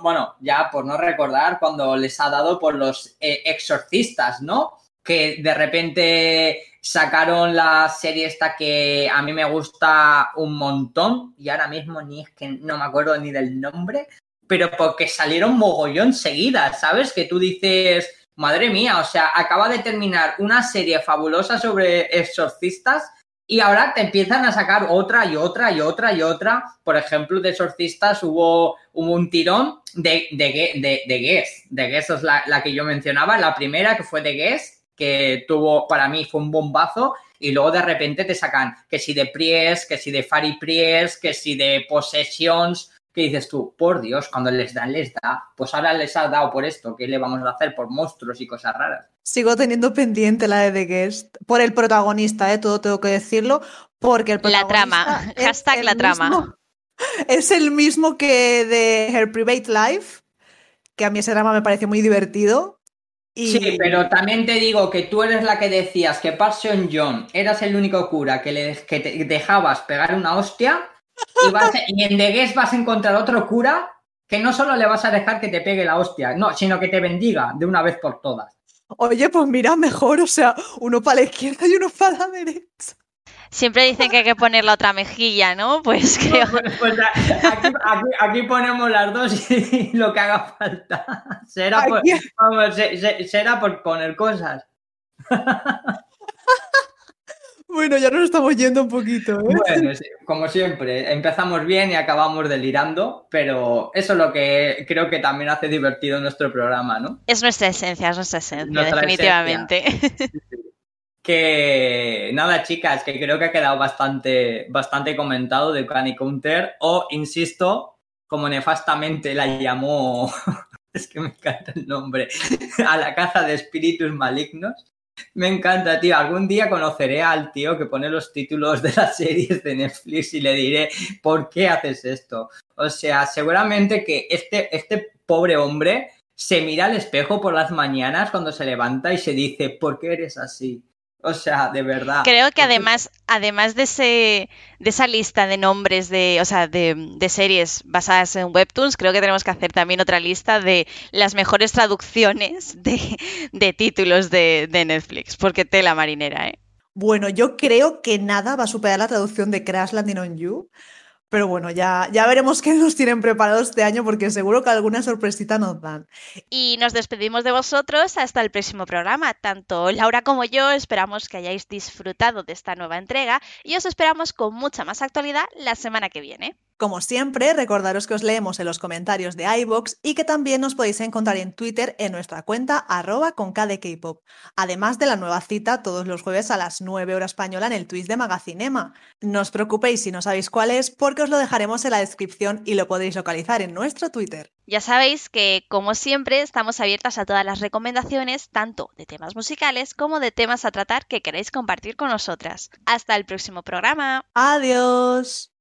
bueno, ya por no recordar cuando les ha dado por los eh, exorcistas, ¿no? Que de repente sacaron la serie esta que a mí me gusta un montón y ahora mismo ni es que no me acuerdo ni del nombre, pero porque salieron mogollón seguidas, ¿sabes? Que tú dices, madre mía, o sea, acaba de terminar una serie fabulosa sobre exorcistas y ahora te empiezan a sacar otra y otra y otra y otra. Por ejemplo, de exorcistas hubo, un tirón de, de, de, de Guess. De Guess es la, la, que yo mencionaba. La primera que fue de Guess, que tuvo, para mí fue un bombazo. Y luego de repente te sacan que si de Pries, que si de Fari Pries, que si de Possessions, que dices tú, por Dios, cuando les dan, les da. Pues ahora les ha dado por esto, ¿qué le vamos a hacer? Por monstruos y cosas raras. Sigo teniendo pendiente la de The Guest por el protagonista, ¿eh? todo tengo que decirlo, porque el La trama, hashtag la trama. Es el mismo que de Her Private Life, que a mí ese drama me parece muy divertido. Sí, pero también te digo que tú eres la que decías que Passion John eras el único cura que, le, que te dejabas pegar una hostia y, en The Guest vas a encontrar otro cura que no solo le vas a dejar que te pegue la hostia, no, sino que te bendiga de una vez por todas. Oye, pues mira, mejor, o sea, uno para la izquierda y uno para la derecha. Siempre dicen que hay que poner la otra mejilla, ¿no? Pues creo. Pues, pues, aquí, ponemos las dos y lo que haga falta. Será, por, será por poner cosas. Bueno, ya nos estamos yendo un poquito. ¿eh? Bueno, como siempre, empezamos bien y acabamos delirando, pero eso es lo que creo que también hace divertido nuestro programa, ¿no? Es nuestra esencia, es nuestra esencia, definitivamente. Que nada, chicas, que creo que ha quedado bastante, bastante comentado de Canny Counter, o insisto, como nefastamente la llamó, es que me encanta el nombre, a la caza de espíritus malignos me encanta, tío. Algún día conoceré al tío que pone los títulos de las series de Netflix y le diré, ¿por qué haces esto? O sea, seguramente que este, este pobre hombre se mira al espejo por las mañanas cuando se levanta y se dice, ¿por qué eres así? O sea, de verdad. Creo que además, además de, ese, de esa lista de nombres de, o sea, de, series basadas en webtoons, creo que tenemos que hacer también otra lista de las mejores traducciones de, títulos de, de, Netflix, porque tela marinera, ¿eh? Bueno, yo creo que nada va a superar la traducción de Crash Landing on You. Pero bueno, ya, ya veremos qué nos tienen preparado este año porque seguro que alguna sorpresita nos dan. Y nos despedimos de vosotros hasta el próximo programa. Tanto Laura como yo esperamos que hayáis disfrutado de esta nueva entrega y os esperamos con mucha más actualidad la semana que viene. Como siempre, recordaros que os leemos en los comentarios de iBox y que también nos podéis encontrar en Twitter en nuestra cuenta arroba con KDKpop. Además de la nueva cita todos los jueves a las 9 horas española en el Twist de Magacinema. No os preocupéis si no sabéis cuál es, porque os lo dejaremos en la descripción y lo podéis localizar en nuestro Twitter. Ya sabéis que, como siempre, estamos abiertas a todas las recomendaciones, tanto de temas musicales como de temas a tratar que queréis compartir con nosotras. Hasta el próximo programa. Adiós.